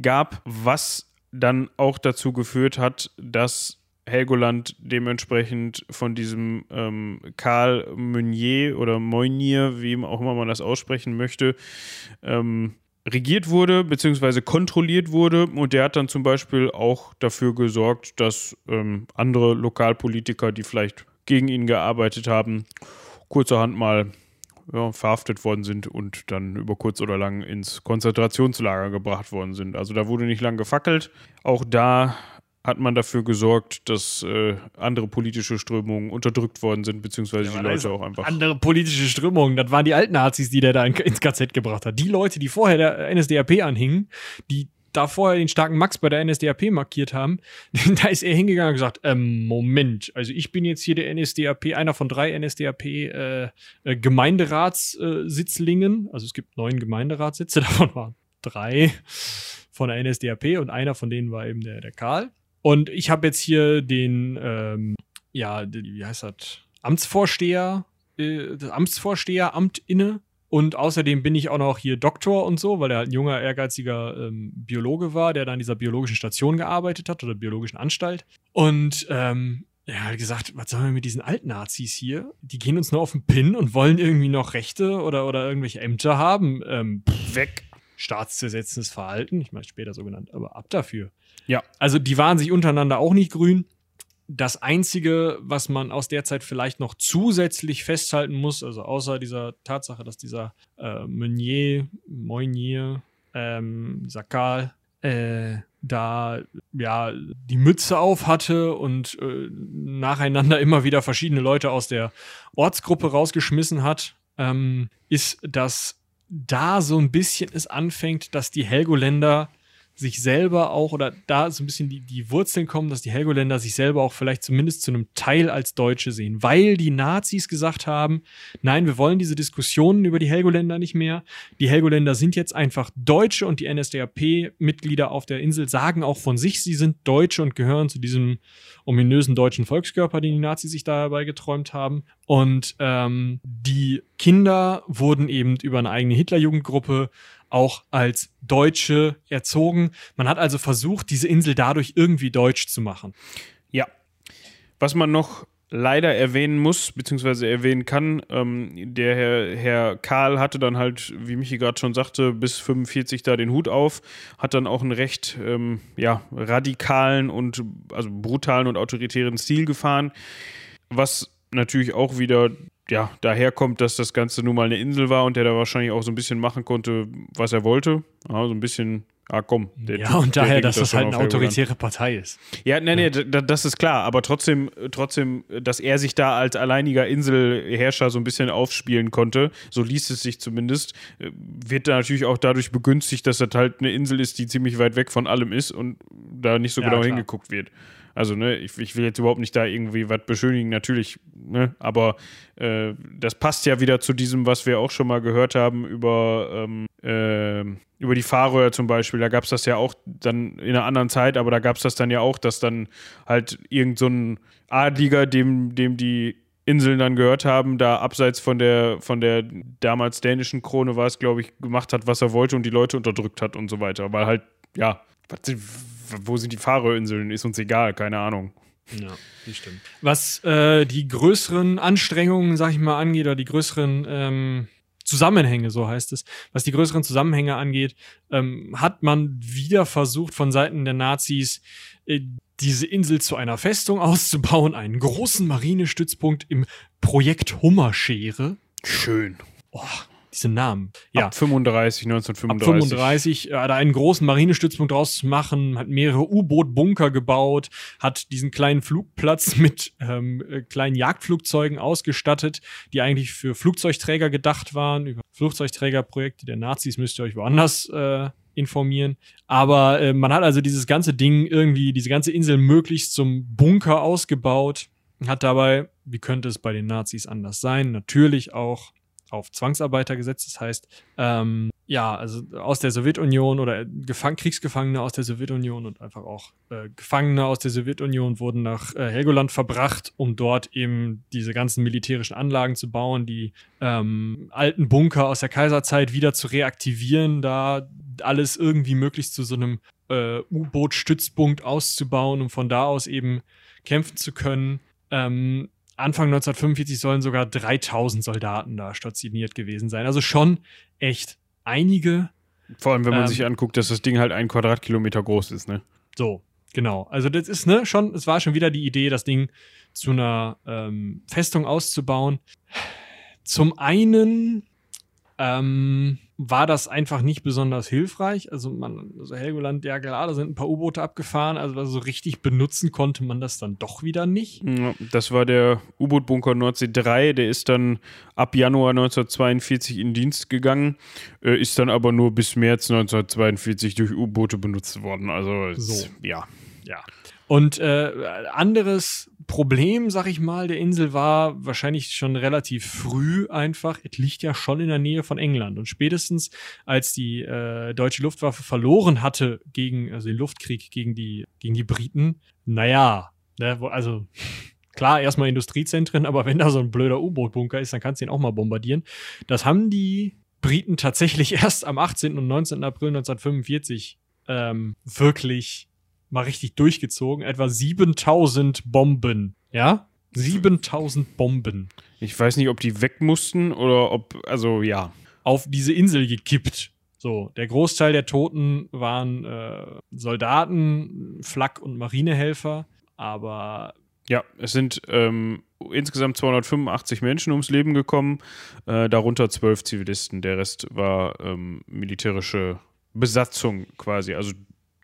gab, was dann auch dazu geführt hat, dass Helgoland dementsprechend von diesem ähm, Karl Meunier oder Meunier, wie auch immer man das aussprechen möchte, ähm, regiert wurde, beziehungsweise kontrolliert wurde. Und der hat dann zum Beispiel auch dafür gesorgt, dass ähm, andere Lokalpolitiker, die vielleicht gegen ihn gearbeitet haben, kurzerhand mal ja, verhaftet worden sind und dann über kurz oder lang ins Konzentrationslager gebracht worden sind. Also da wurde nicht lang gefackelt. Auch da hat man dafür gesorgt, dass äh, andere politische Strömungen unterdrückt worden sind, beziehungsweise die da ist Leute auch einfach. Andere politische Strömungen, das waren die alten Nazis, die der da in, ins KZ gebracht hat. Die Leute, die vorher der NSDAP anhingen, die da vorher den starken Max bei der NSDAP markiert haben, <laughs> da ist er hingegangen und gesagt, ähm, Moment, also ich bin jetzt hier der NSDAP, einer von drei NSDAP äh, äh, Gemeinderatssitzlingen, also es gibt neun Gemeinderatssitze, <laughs> davon waren drei von der NSDAP und einer von denen war eben der, der Karl. Und ich habe jetzt hier den, ähm, ja, wie heißt das, Amtsvorsteher, äh, das Amtsvorsteheramt inne. Und außerdem bin ich auch noch hier Doktor und so, weil er halt ein junger, ehrgeiziger ähm, Biologe war, der da an dieser biologischen Station gearbeitet hat oder biologischen Anstalt. Und ähm, er hat gesagt, was sollen wir mit diesen Altnazis hier? Die gehen uns nur auf den Pin und wollen irgendwie noch Rechte oder, oder irgendwelche Ämter haben. Ähm, weg. Staatszersetzendes Verhalten, ich meine später so genannt, aber ab dafür. Ja. Also die waren sich untereinander auch nicht grün. Das Einzige, was man aus der Zeit vielleicht noch zusätzlich festhalten muss, also außer dieser Tatsache, dass dieser äh, Meunier, Meunier, ähm, Sakal, äh, da ja die Mütze auf hatte und äh, nacheinander immer wieder verschiedene Leute aus der Ortsgruppe rausgeschmissen hat, ähm, ist, dass da so ein bisschen es anfängt, dass die Helgoländer sich selber auch oder da so ein bisschen die, die Wurzeln kommen, dass die Helgoländer sich selber auch vielleicht zumindest zu einem Teil als Deutsche sehen, weil die Nazis gesagt haben, nein, wir wollen diese Diskussionen über die Helgoländer nicht mehr. Die Helgoländer sind jetzt einfach Deutsche und die NSDAP-Mitglieder auf der Insel sagen auch von sich, sie sind Deutsche und gehören zu diesem ominösen deutschen Volkskörper, den die Nazis sich dabei geträumt haben. Und ähm, die Kinder wurden eben über eine eigene Hitlerjugendgruppe auch als Deutsche erzogen. Man hat also versucht, diese Insel dadurch irgendwie deutsch zu machen. Ja. Was man noch leider erwähnen muss, beziehungsweise erwähnen kann, ähm, der Herr, Herr Karl hatte dann halt, wie Michi gerade schon sagte, bis 45 da den Hut auf, hat dann auch einen recht ähm, ja, radikalen und also brutalen und autoritären Stil gefahren, was natürlich auch wieder ja, daher kommt, dass das Ganze nun mal eine Insel war und der da wahrscheinlich auch so ein bisschen machen konnte, was er wollte. Ja, so ein bisschen, ah komm. ja, typ, und daher, dass das halt eine autoritäre Partei ist. Ja, nee, nee, ja. das ist klar, aber trotzdem, trotzdem, dass er sich da als alleiniger Inselherrscher so ein bisschen aufspielen konnte, so liest es sich zumindest, äh, wird da natürlich auch dadurch begünstigt, dass das halt eine Insel ist, die ziemlich weit weg von allem ist und da nicht so ja, genau klar. hingeguckt wird. Also, ne, ich, ich, will jetzt überhaupt nicht da irgendwie was beschönigen, natürlich, ne, aber äh, das passt ja wieder zu diesem, was wir auch schon mal gehört haben über, ähm, äh, über die Fahrröhr zum Beispiel. Da gab es das ja auch dann in einer anderen Zeit, aber da gab es das dann ja auch, dass dann halt irgend so ein Adliger, dem, dem die Inseln dann gehört haben, da abseits von der, von der damals dänischen Krone war es, glaube ich, gemacht hat, was er wollte und die Leute unterdrückt hat und so weiter. Weil halt, ja, was, wo sind die Faroe-Inseln? Ist uns egal, keine Ahnung. Ja, das stimmt. Was äh, die größeren Anstrengungen, sag ich mal, angeht, oder die größeren ähm, Zusammenhänge, so heißt es, was die größeren Zusammenhänge angeht, ähm, hat man wieder versucht, von Seiten der Nazis äh, diese Insel zu einer Festung auszubauen, einen großen Marinestützpunkt im Projekt Hummerschere. Schön. Oh, diese Namen. Ja. Ab 35, 1935. Ab 35 äh, hat er einen großen Marinestützpunkt draus zu machen, hat mehrere U-Boot-Bunker gebaut, hat diesen kleinen Flugplatz <laughs> mit ähm, äh, kleinen Jagdflugzeugen ausgestattet, die eigentlich für Flugzeugträger gedacht waren. Über Flugzeugträgerprojekte der Nazis müsst ihr euch woanders äh, informieren. Aber äh, man hat also dieses ganze Ding irgendwie, diese ganze Insel möglichst zum Bunker ausgebaut. Hat dabei, wie könnte es bei den Nazis anders sein, natürlich auch auf Zwangsarbeiter gesetzt. Das heißt, ähm, ja, also aus der Sowjetunion oder Gefang Kriegsgefangene aus der Sowjetunion und einfach auch äh, Gefangene aus der Sowjetunion wurden nach äh, Helgoland verbracht, um dort eben diese ganzen militärischen Anlagen zu bauen, die ähm, alten Bunker aus der Kaiserzeit wieder zu reaktivieren, da alles irgendwie möglichst zu so einem äh, U-Boot-Stützpunkt auszubauen, um von da aus eben kämpfen zu können. Ähm, Anfang 1945 sollen sogar 3000 Soldaten da stationiert gewesen sein. Also schon echt einige. Vor allem, wenn man ähm, sich anguckt, dass das Ding halt ein Quadratkilometer groß ist, ne? So, genau. Also das ist, ne, schon, es war schon wieder die Idee, das Ding zu einer ähm, Festung auszubauen. Zum einen ähm, war das einfach nicht besonders hilfreich. Also man, also Helgoland, ja klar, da sind ein paar U-Boote abgefahren, also so richtig benutzen konnte man das dann doch wieder nicht. Das war der U-Boot-Bunker Nordsee 3, der ist dann ab Januar 1942 in Dienst gegangen, äh, ist dann aber nur bis März 1942 durch U-Boote benutzt worden. Also so. ja. Ja. Und äh, anderes Problem, sag ich mal, der Insel war wahrscheinlich schon relativ früh einfach. Es liegt ja schon in der Nähe von England. Und spätestens als die äh, deutsche Luftwaffe verloren hatte gegen, also den Luftkrieg gegen die, gegen die Briten, naja, ne, also klar, erstmal Industriezentren, aber wenn da so ein blöder U-Boot-Bunker ist, dann kannst du ihn auch mal bombardieren. Das haben die Briten tatsächlich <laughs> erst am 18. und 19. April 1945 ähm, wirklich mal richtig durchgezogen. Etwa 7000 Bomben. Ja? 7000 Bomben. Ich weiß nicht, ob die weg mussten oder ob, also ja. Auf diese Insel gekippt. So, der Großteil der Toten waren äh, Soldaten, Flak- und Marinehelfer, aber. Ja, es sind ähm, insgesamt 285 Menschen ums Leben gekommen, äh, darunter zwölf Zivilisten. Der Rest war ähm, militärische Besatzung quasi, also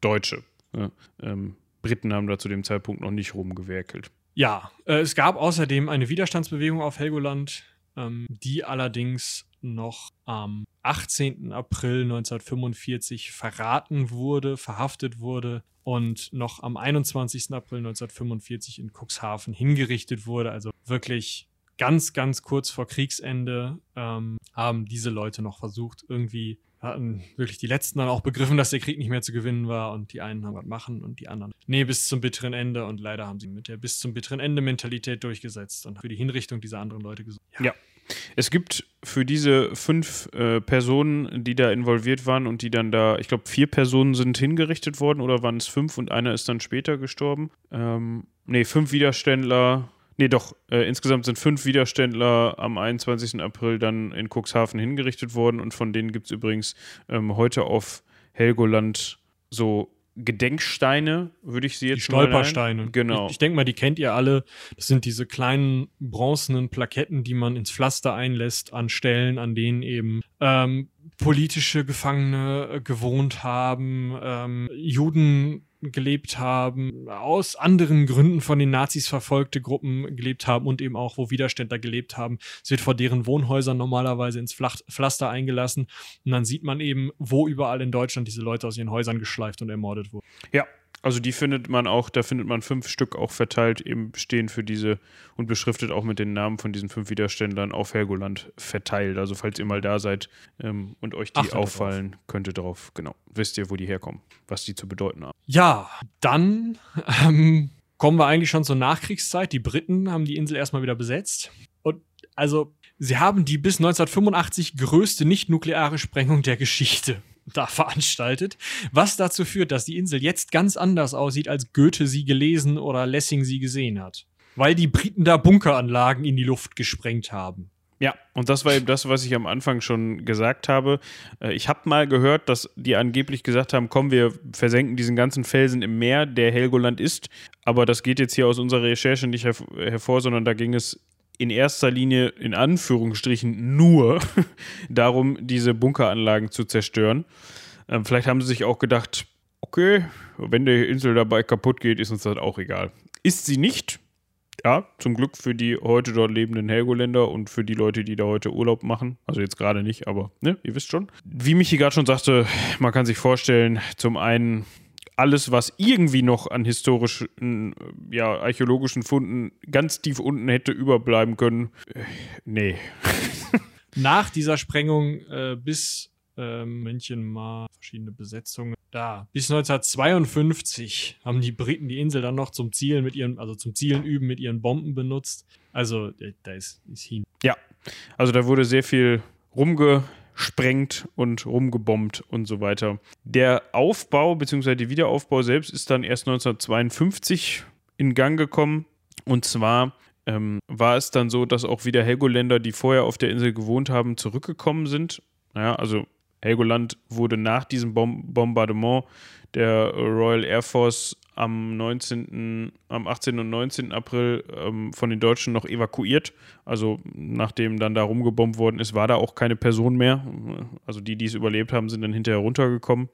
Deutsche Ja, ähm, Briten haben da zu dem Zeitpunkt noch nicht rumgewerkelt. Ja, äh, es gab außerdem eine Widerstandsbewegung auf Helgoland, ähm, die allerdings noch am 18. April 1945 verraten wurde, verhaftet wurde und noch am 21. April 1945 in Cuxhaven hingerichtet wurde. Also wirklich ganz, ganz kurz vor Kriegsende ähm, haben diese Leute noch versucht, irgendwie hatten wirklich die Letzten dann auch begriffen, dass der Krieg nicht mehr zu gewinnen war und die einen haben was machen und die anderen nee, bis zum bitteren Ende und leider haben sie mit der bis zum bitteren Ende Mentalität durchgesetzt und für die Hinrichtung dieser anderen Leute gesucht. Ja. ja. Es gibt für diese fünf äh, Personen, die da involviert waren und die dann da, ich glaube, vier Personen sind hingerichtet worden oder waren es fünf und einer ist dann später gestorben. Ähm, nee, fünf Widerständler, Nee, doch, äh, insgesamt sind fünf Widerständler am 21. April dann in Cuxhaven hingerichtet worden und von denen gibt es übrigens ähm, heute auf Helgoland so Gedenksteine, würde ich sie jetzt Die Stolpersteine. Genau. Ich, ich denke mal, die kennt ihr alle. Das sind diese kleinen bronzenen Plaketten, die man ins Pflaster einlässt an Stellen, an denen eben ähm, politische Gefangene äh, gewohnt haben, ähm, Juden gelebt haben, aus anderen Gründen von den Nazis verfolgte Gruppen gelebt haben und eben auch, wo Widerständler gelebt haben. Es wird vor deren Wohnhäusern normalerweise ins Pflaster eingelassen und dann sieht man eben, wo überall in Deutschland diese Leute aus ihren Häusern geschleift und ermordet wurden. Ja, also die findet man auch, da findet man fünf Stück auch verteilt, eben stehen für diese und beschriftet auch mit den Namen von diesen fünf Widerständlern auf Helgoland verteilt. Also falls ihr mal da seid ähm, und euch die Achtet auffallen, drauf. könnt ihr drauf, genau, wisst ihr, wo die herkommen, was die zu bedeuten haben. Ja, dann ähm, kommen wir eigentlich schon zur Nachkriegszeit. Die Briten haben die Insel erstmal wieder besetzt. Und also, sie haben die bis 1985 größte nicht-nukleare Sprengung der Geschichte <laughs> da veranstaltet, was dazu führt, dass die Insel jetzt ganz anders aussieht, als Goethe sie gelesen oder Lessing sie gesehen hat. Weil die Briten da Bunkeranlagen in die Luft gesprengt haben. Ja, und das war eben das, was ich am Anfang schon gesagt habe. Äh, ich habe mal gehört, dass die angeblich gesagt haben, komm, wir versenken diesen ganzen Felsen im Meer, der Helgoland ist. Aber das geht jetzt hier aus unserer Recherche nicht hervor, sondern da ging es in erster Linie in Anführungsstrichen nur <laughs> darum, diese Bunkeranlagen zu zerstören. Ähm, vielleicht haben sie sich auch gedacht, okay, wenn die Insel dabei kaputt geht, ist uns das auch egal. Ist sie nicht. Ja, zum Glück für die heute dort lebenden Helgoländer und für die Leute, die da heute Urlaub machen. Also jetzt gerade nicht, aber ne, ihr wisst schon. Wie Michi gerade schon sagte, man kann sich vorstellen, zum einen alles, was irgendwie noch an historischen, ja, archäologischen Funden ganz tief unten hätte überbleiben können. Äh, nee. <laughs> Nach dieser Sprengung äh, bis äh, München mal verschiedene Besetzungen da. Bis 1952 haben die Briten die Insel dann noch zum Zielen mit ihren, also zum Zielen üben mit ihren Bomben benutzt. Also da ist, ist hin. Ja, also da wurde sehr viel rumge sprengt und rumgebombt und so weiter. Der Aufbau bzw. der Wiederaufbau selbst ist dann erst 1952 in Gang gekommen. Und zwar ähm, war es dann so, dass auch wieder Helgoländer, die vorher auf der Insel gewohnt haben, zurückgekommen sind. Ja, also Helgoland wurde nach diesem Bom Bombardement der Royal Air Force am 19., am 18. und 19. April ähm, von den Deutschen noch evakuiert. Also nachdem dann da rumgebombt worden ist, war da auch keine Person mehr. Also die, die es überlebt haben, sind dann hinterher runtergekommen.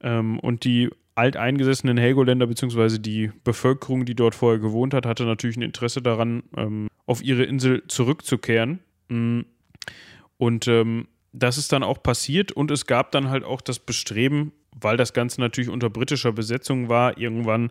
Ähm, und die alteingesessenen Helgoländer bzw. die Bevölkerung, die dort vorher gewohnt hat, hatte natürlich ein Interesse daran, ähm, auf ihre Insel zurückzukehren. Mm. Und ähm, das ist dann auch passiert und es gab dann halt auch das Bestreben, weil das Ganze natürlich unter britischer Besetzung war, irgendwann,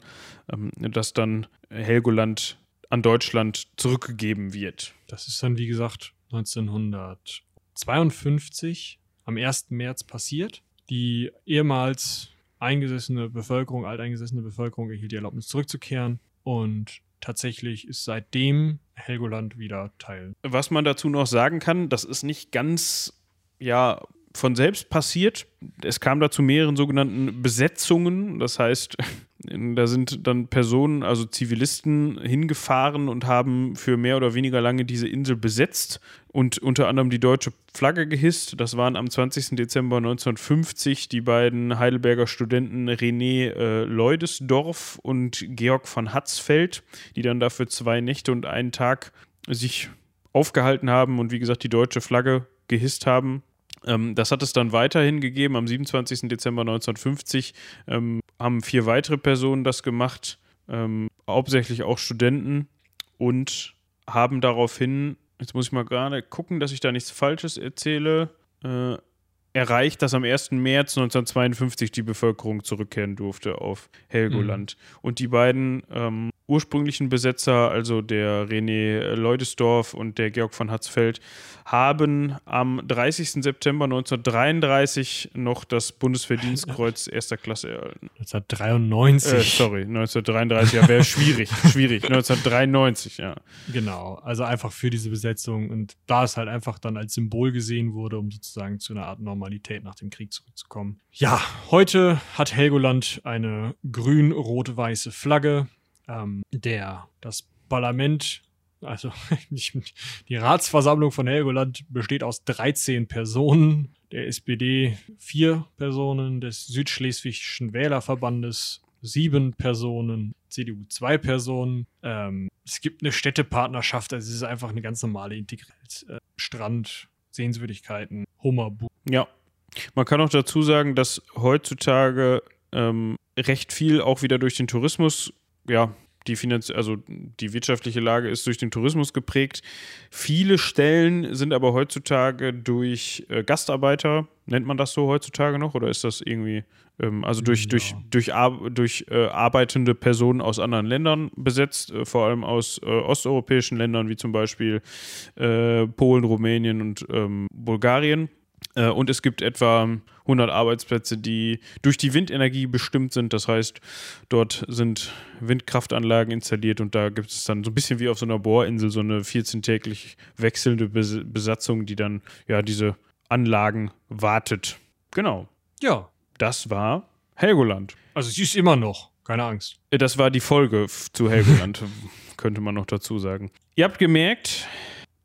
ähm, dass dann Helgoland an Deutschland zurückgegeben wird. Das ist dann, wie gesagt, 1952 am 1. März passiert. Die ehemals eingesessene Bevölkerung, alteingesessene Bevölkerung erhielt die Erlaubnis zurückzukehren und tatsächlich ist seitdem Helgoland wieder Teil. Was man dazu noch sagen kann, das ist nicht ganz ja von selbst passiert. Es kam da zu mehreren sogenannten Besetzungen. Das heißt, <laughs> da sind dann Personen, also Zivilisten, hingefahren und haben für mehr oder weniger lange diese Insel besetzt und unter anderem die deutsche Flagge gehisst. Das waren am 20. Dezember 1950 die beiden Heidelberger Studenten René äh, Leudesdorf und Georg von Hatzfeld, die dann dafür zwei Nächte und einen Tag sich aufgehalten haben und wie gesagt die deutsche Flagge gehisst haben Ähm, das hat es dann weiterhin gegeben. Am 27. Dezember 1950 ähm, haben vier weitere Personen das gemacht, ähm, hauptsächlich auch Studenten und haben daraufhin, jetzt muss ich mal gerade gucken, dass ich da nichts Falsches erzähle, äh, erreicht, dass am 1. März 1952 die Bevölkerung zurückkehren durfte auf Helgoland. Mhm. Und die beiden ähm, ursprünglichen Besetzer, also der René Leudesdorf und der Georg von Hatzfeld, haben am 30. September 1933 noch das Bundesverdienstkreuz <laughs> erster Klasse erhalten. 1993. Äh, sorry, 1933, ja, wäre schwierig, <laughs> schwierig. 1993, ja. Genau, also einfach für diese Besetzung und da es halt einfach dann als Symbol gesehen wurde, um sozusagen zu einer Art Normalität nach dem Krieg zurückzukommen. Ja, heute hat Helgoland eine grün-rot-weiße Flagge ähm, der, das Parlament, also <laughs> die Ratsversammlung von Helgoland besteht aus 13 Personen, der SPD vier Personen, des Südschleswigischen Wählerverbandes sieben Personen, CDU zwei Personen. Ähm, es gibt eine Städtepartnerschaft, also es ist einfach eine ganz normale Integrität. Äh, Strand, Sehenswürdigkeiten, Hummerbuch. Ja. Man kann auch dazu sagen, dass heutzutage ähm, recht viel auch wieder durch den Tourismus ja, die Finanz also die wirtschaftliche Lage ist durch den Tourismus geprägt. Viele Stellen sind aber heutzutage durch äh, Gastarbeiter, nennt man das so heutzutage noch, oder ist das irgendwie, ähm, also durch, ja. durch, durch, Ar durch äh, arbeitende Personen aus anderen Ländern besetzt, äh, vor allem aus äh, osteuropäischen Ländern wie zum Beispiel äh, Polen, Rumänien und ähm, Bulgarien. Äh, und es gibt etwa 100 Arbeitsplätze, die durch die Windenergie bestimmt sind. Das heißt, dort sind Windkraftanlagen installiert und da gibt es dann so ein bisschen wie auf so einer Bohrinsel so eine 14-täglich wechselnde Besatzung, die dann ja diese Anlagen wartet. Genau. Ja. Das war Helgoland. Also sie ist immer noch, keine Angst. Äh, das war die Folge zu Helgoland, <laughs> könnte man noch dazu sagen. Ihr habt gemerkt,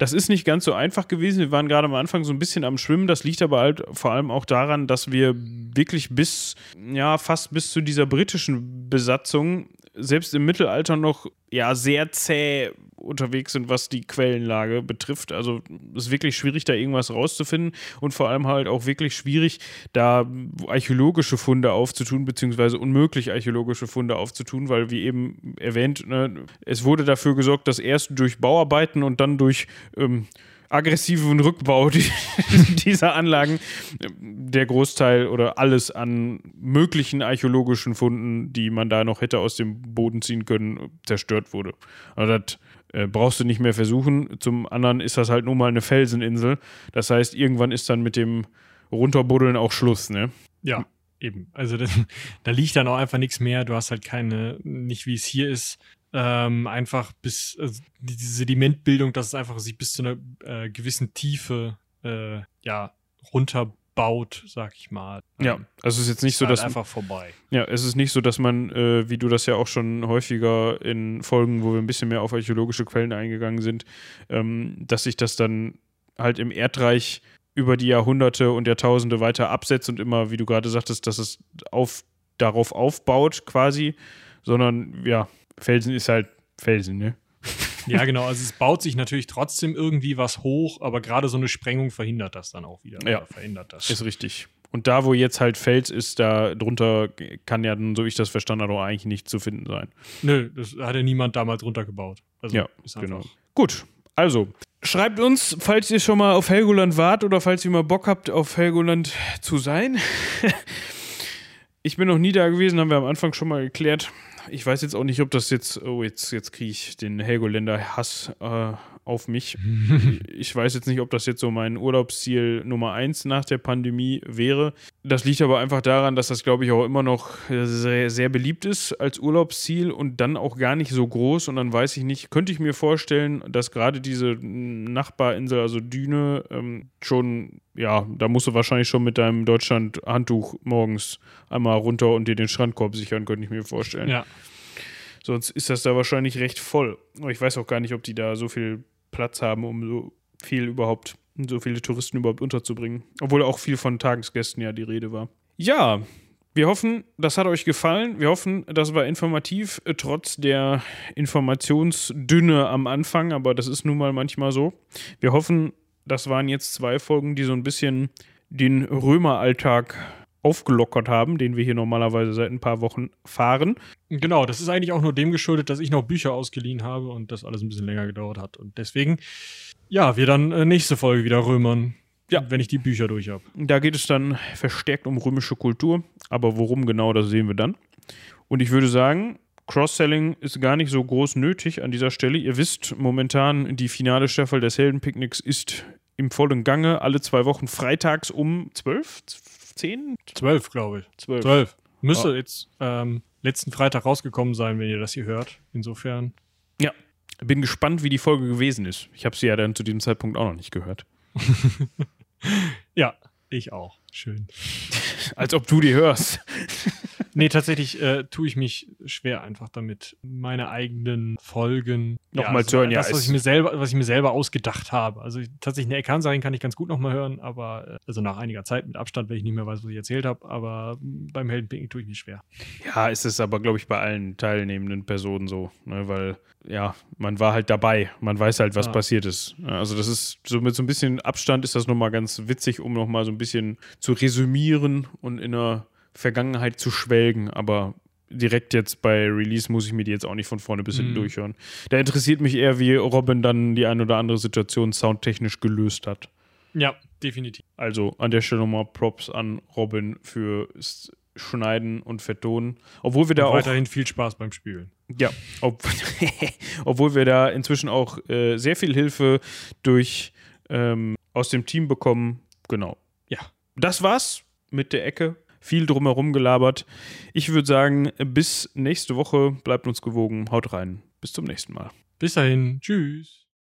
das ist nicht ganz so einfach gewesen. Wir waren gerade am Anfang so ein bisschen am Schwimmen. Das liegt aber halt vor allem auch daran, dass wir wirklich bis, ja, fast bis zu dieser britischen Besatzung selbst im Mittelalter noch ja sehr zäh unterwegs sind, was die Quellenlage betrifft. Also es ist wirklich schwierig, da irgendwas rauszufinden und vor allem halt auch wirklich schwierig, da archäologische Funde aufzutun, beziehungsweise unmöglich archäologische Funde aufzutun, weil wie eben erwähnt, ne, es wurde dafür gesorgt, dass erst durch Bauarbeiten und dann durch ähm, aggressiven Rückbau <laughs> dieser Anlagen der Großteil oder alles an möglichen archäologischen Funden, die man da noch hätte aus dem Boden ziehen können, zerstört wurde. Also das äh, brauchst du nicht mehr versuchen. Zum anderen ist das halt nur mal eine Felseninsel. Das heißt, irgendwann ist dann mit dem Runterbuddeln auch Schluss, ne? Ja, eben. Also das, da liegt dann auch einfach nichts mehr. Du hast halt keine, nicht wie es hier ist, ähm, einfach bis also diese Sedimentbildung, dass es einfach sich bis zu einer äh, gewissen Tiefe äh, ja runterbaut, sag ich mal. Ja, ähm, also es ist jetzt nicht so, halt dass einfach vorbei. Ja, es ist nicht so, dass man, äh, wie du das ja auch schon häufiger in Folgen, wo wir ein bisschen mehr auf archäologische Quellen eingegangen sind, ähm, dass sich das dann halt im Erdreich über die Jahrhunderte und Jahrtausende weiter absetzt und immer, wie du gerade sagtest, dass es auf, darauf aufbaut quasi, sondern ja, Felsen ist halt Felsen, ne? Ja, genau. Also es baut sich natürlich trotzdem irgendwie was hoch, aber gerade so eine Sprengung verhindert das dann auch wieder. Ja, verhindert das. Ist richtig. Und da, wo jetzt halt Fels ist, da drunter kann ja dann, so ich das verstanden habe, eigentlich nichts zu finden sein. Nö, das hat ja niemand damals runtergebaut. Also ja, genau. Gut, also schreibt uns, falls ihr schon mal auf Helgoland wart oder falls ihr mal Bock habt, auf Helgoland zu sein. <laughs> ich bin noch nie da gewesen, haben wir am Anfang schon mal geklärt ich weiß jetzt auch nicht, ob das jetzt, oh, jetzt, jetzt kriege ich den Helgoländer Hass äh, auf mich. <laughs> ich weiß jetzt nicht, ob das jetzt so mein Urlaubsziel Nummer eins nach der Pandemie wäre. Das liegt aber einfach daran, dass das, glaube ich, auch immer noch sehr, sehr beliebt ist als Urlaubsziel und dann auch gar nicht so groß. Und dann weiß ich nicht, könnte ich mir vorstellen, dass gerade diese Nachbarinsel, also Düne, ähm, schon, ja, da musst du wahrscheinlich schon mit deinem Deutschland-Handtuch morgens einmal runter und dir den Strandkorb sichern, könnte ich mir vorstellen. Ja. Sonst ist das da wahrscheinlich recht voll. Ich weiß auch gar nicht, ob die da so viel Platz haben, um so viel überhaupt, so viele Touristen überhaupt unterzubringen. Obwohl auch viel von Tagesgästen ja die Rede war. Ja, wir hoffen, das hat euch gefallen. Wir hoffen, das war informativ, äh, trotz der Informationsdünne am Anfang, aber das ist nun mal manchmal so. Wir hoffen, das waren jetzt zwei Folgen, die so ein bisschen den Römeralltag aufgelockert haben, den wir hier normalerweise seit ein paar Wochen fahren. Genau, das ist eigentlich auch nur dem geschuldet, dass ich noch Bücher ausgeliehen habe und das alles ein bisschen länger gedauert hat. Und deswegen, ja, wir dann äh, nächste Folge wieder römern. Ja. Wenn ich die Bücher durch habe. Da geht es dann verstärkt um römische Kultur, aber worum genau, das sehen wir dann. Und ich würde sagen, Cross-Selling ist gar nicht so groß nötig an dieser Stelle. Ihr wisst, momentan die finale Staffel des Heldenpicknicks ist im vollen Gange, alle zwei Wochen freitags um 12, 10? Zwölf, glaube ich. 12. Zwölf. Müsste jetzt ähm, letzten Freitag rausgekommen sein, wenn ihr das hier hört. Insofern. Bin gespannt, wie die Folge gewesen ist. Ich habe sie ja dann zu diesem Zeitpunkt auch noch nicht gehört. <laughs> Ja, ich auch. Schön. Als ob du die hörst. <laughs> Nee, tatsächlich äh, tue ich mich schwer einfach damit, meine eigenen Folgen Nochmal zu hören, ja, Das, was ich mir selber, was ich mir selber ausgedacht habe. Also ich, tatsächlich eine Ekan-Serien kann ich ganz gut nochmal hören, aber äh, also nach einiger Zeit mit Abstand, wenn ich nicht mehr weiß, was ich erzählt habe, aber mm, beim Heldenpicken tue ich mich schwer. Ja, ist es aber, glaube ich, bei allen teilnehmenden Personen so, ne? weil, ja, man war halt dabei, man weiß halt, was Ja. passiert ist. Ja, Also das ist, so mit so ein bisschen Abstand ist das nochmal ganz witzig, um nochmal so ein bisschen zu resümieren und in der Vergangenheit zu schwelgen, aber direkt jetzt bei Release muss ich mir die jetzt auch nicht von vorne bis hinten Mhm. durchhören. Da interessiert mich eher, wie Robin dann die ein oder andere Situation soundtechnisch gelöst hat. Ja, definitiv. Also an der Stelle nochmal Props an Robin fürs Schneiden und Vertonen. Obwohl wir da Und auch weiterhin viel Spaß beim Spülen. ja, ob, <laughs> obwohl wir da inzwischen auch äh, sehr viel Hilfe durch ähm, aus dem Team bekommen. Genau. Ja. Das war's mit der Ecke. Viel drumherum gelabert. Ich würde sagen, bis nächste Woche. Bleibt uns gewogen. Haut rein. Bis zum nächsten Mal. Bis dahin. Tschüss.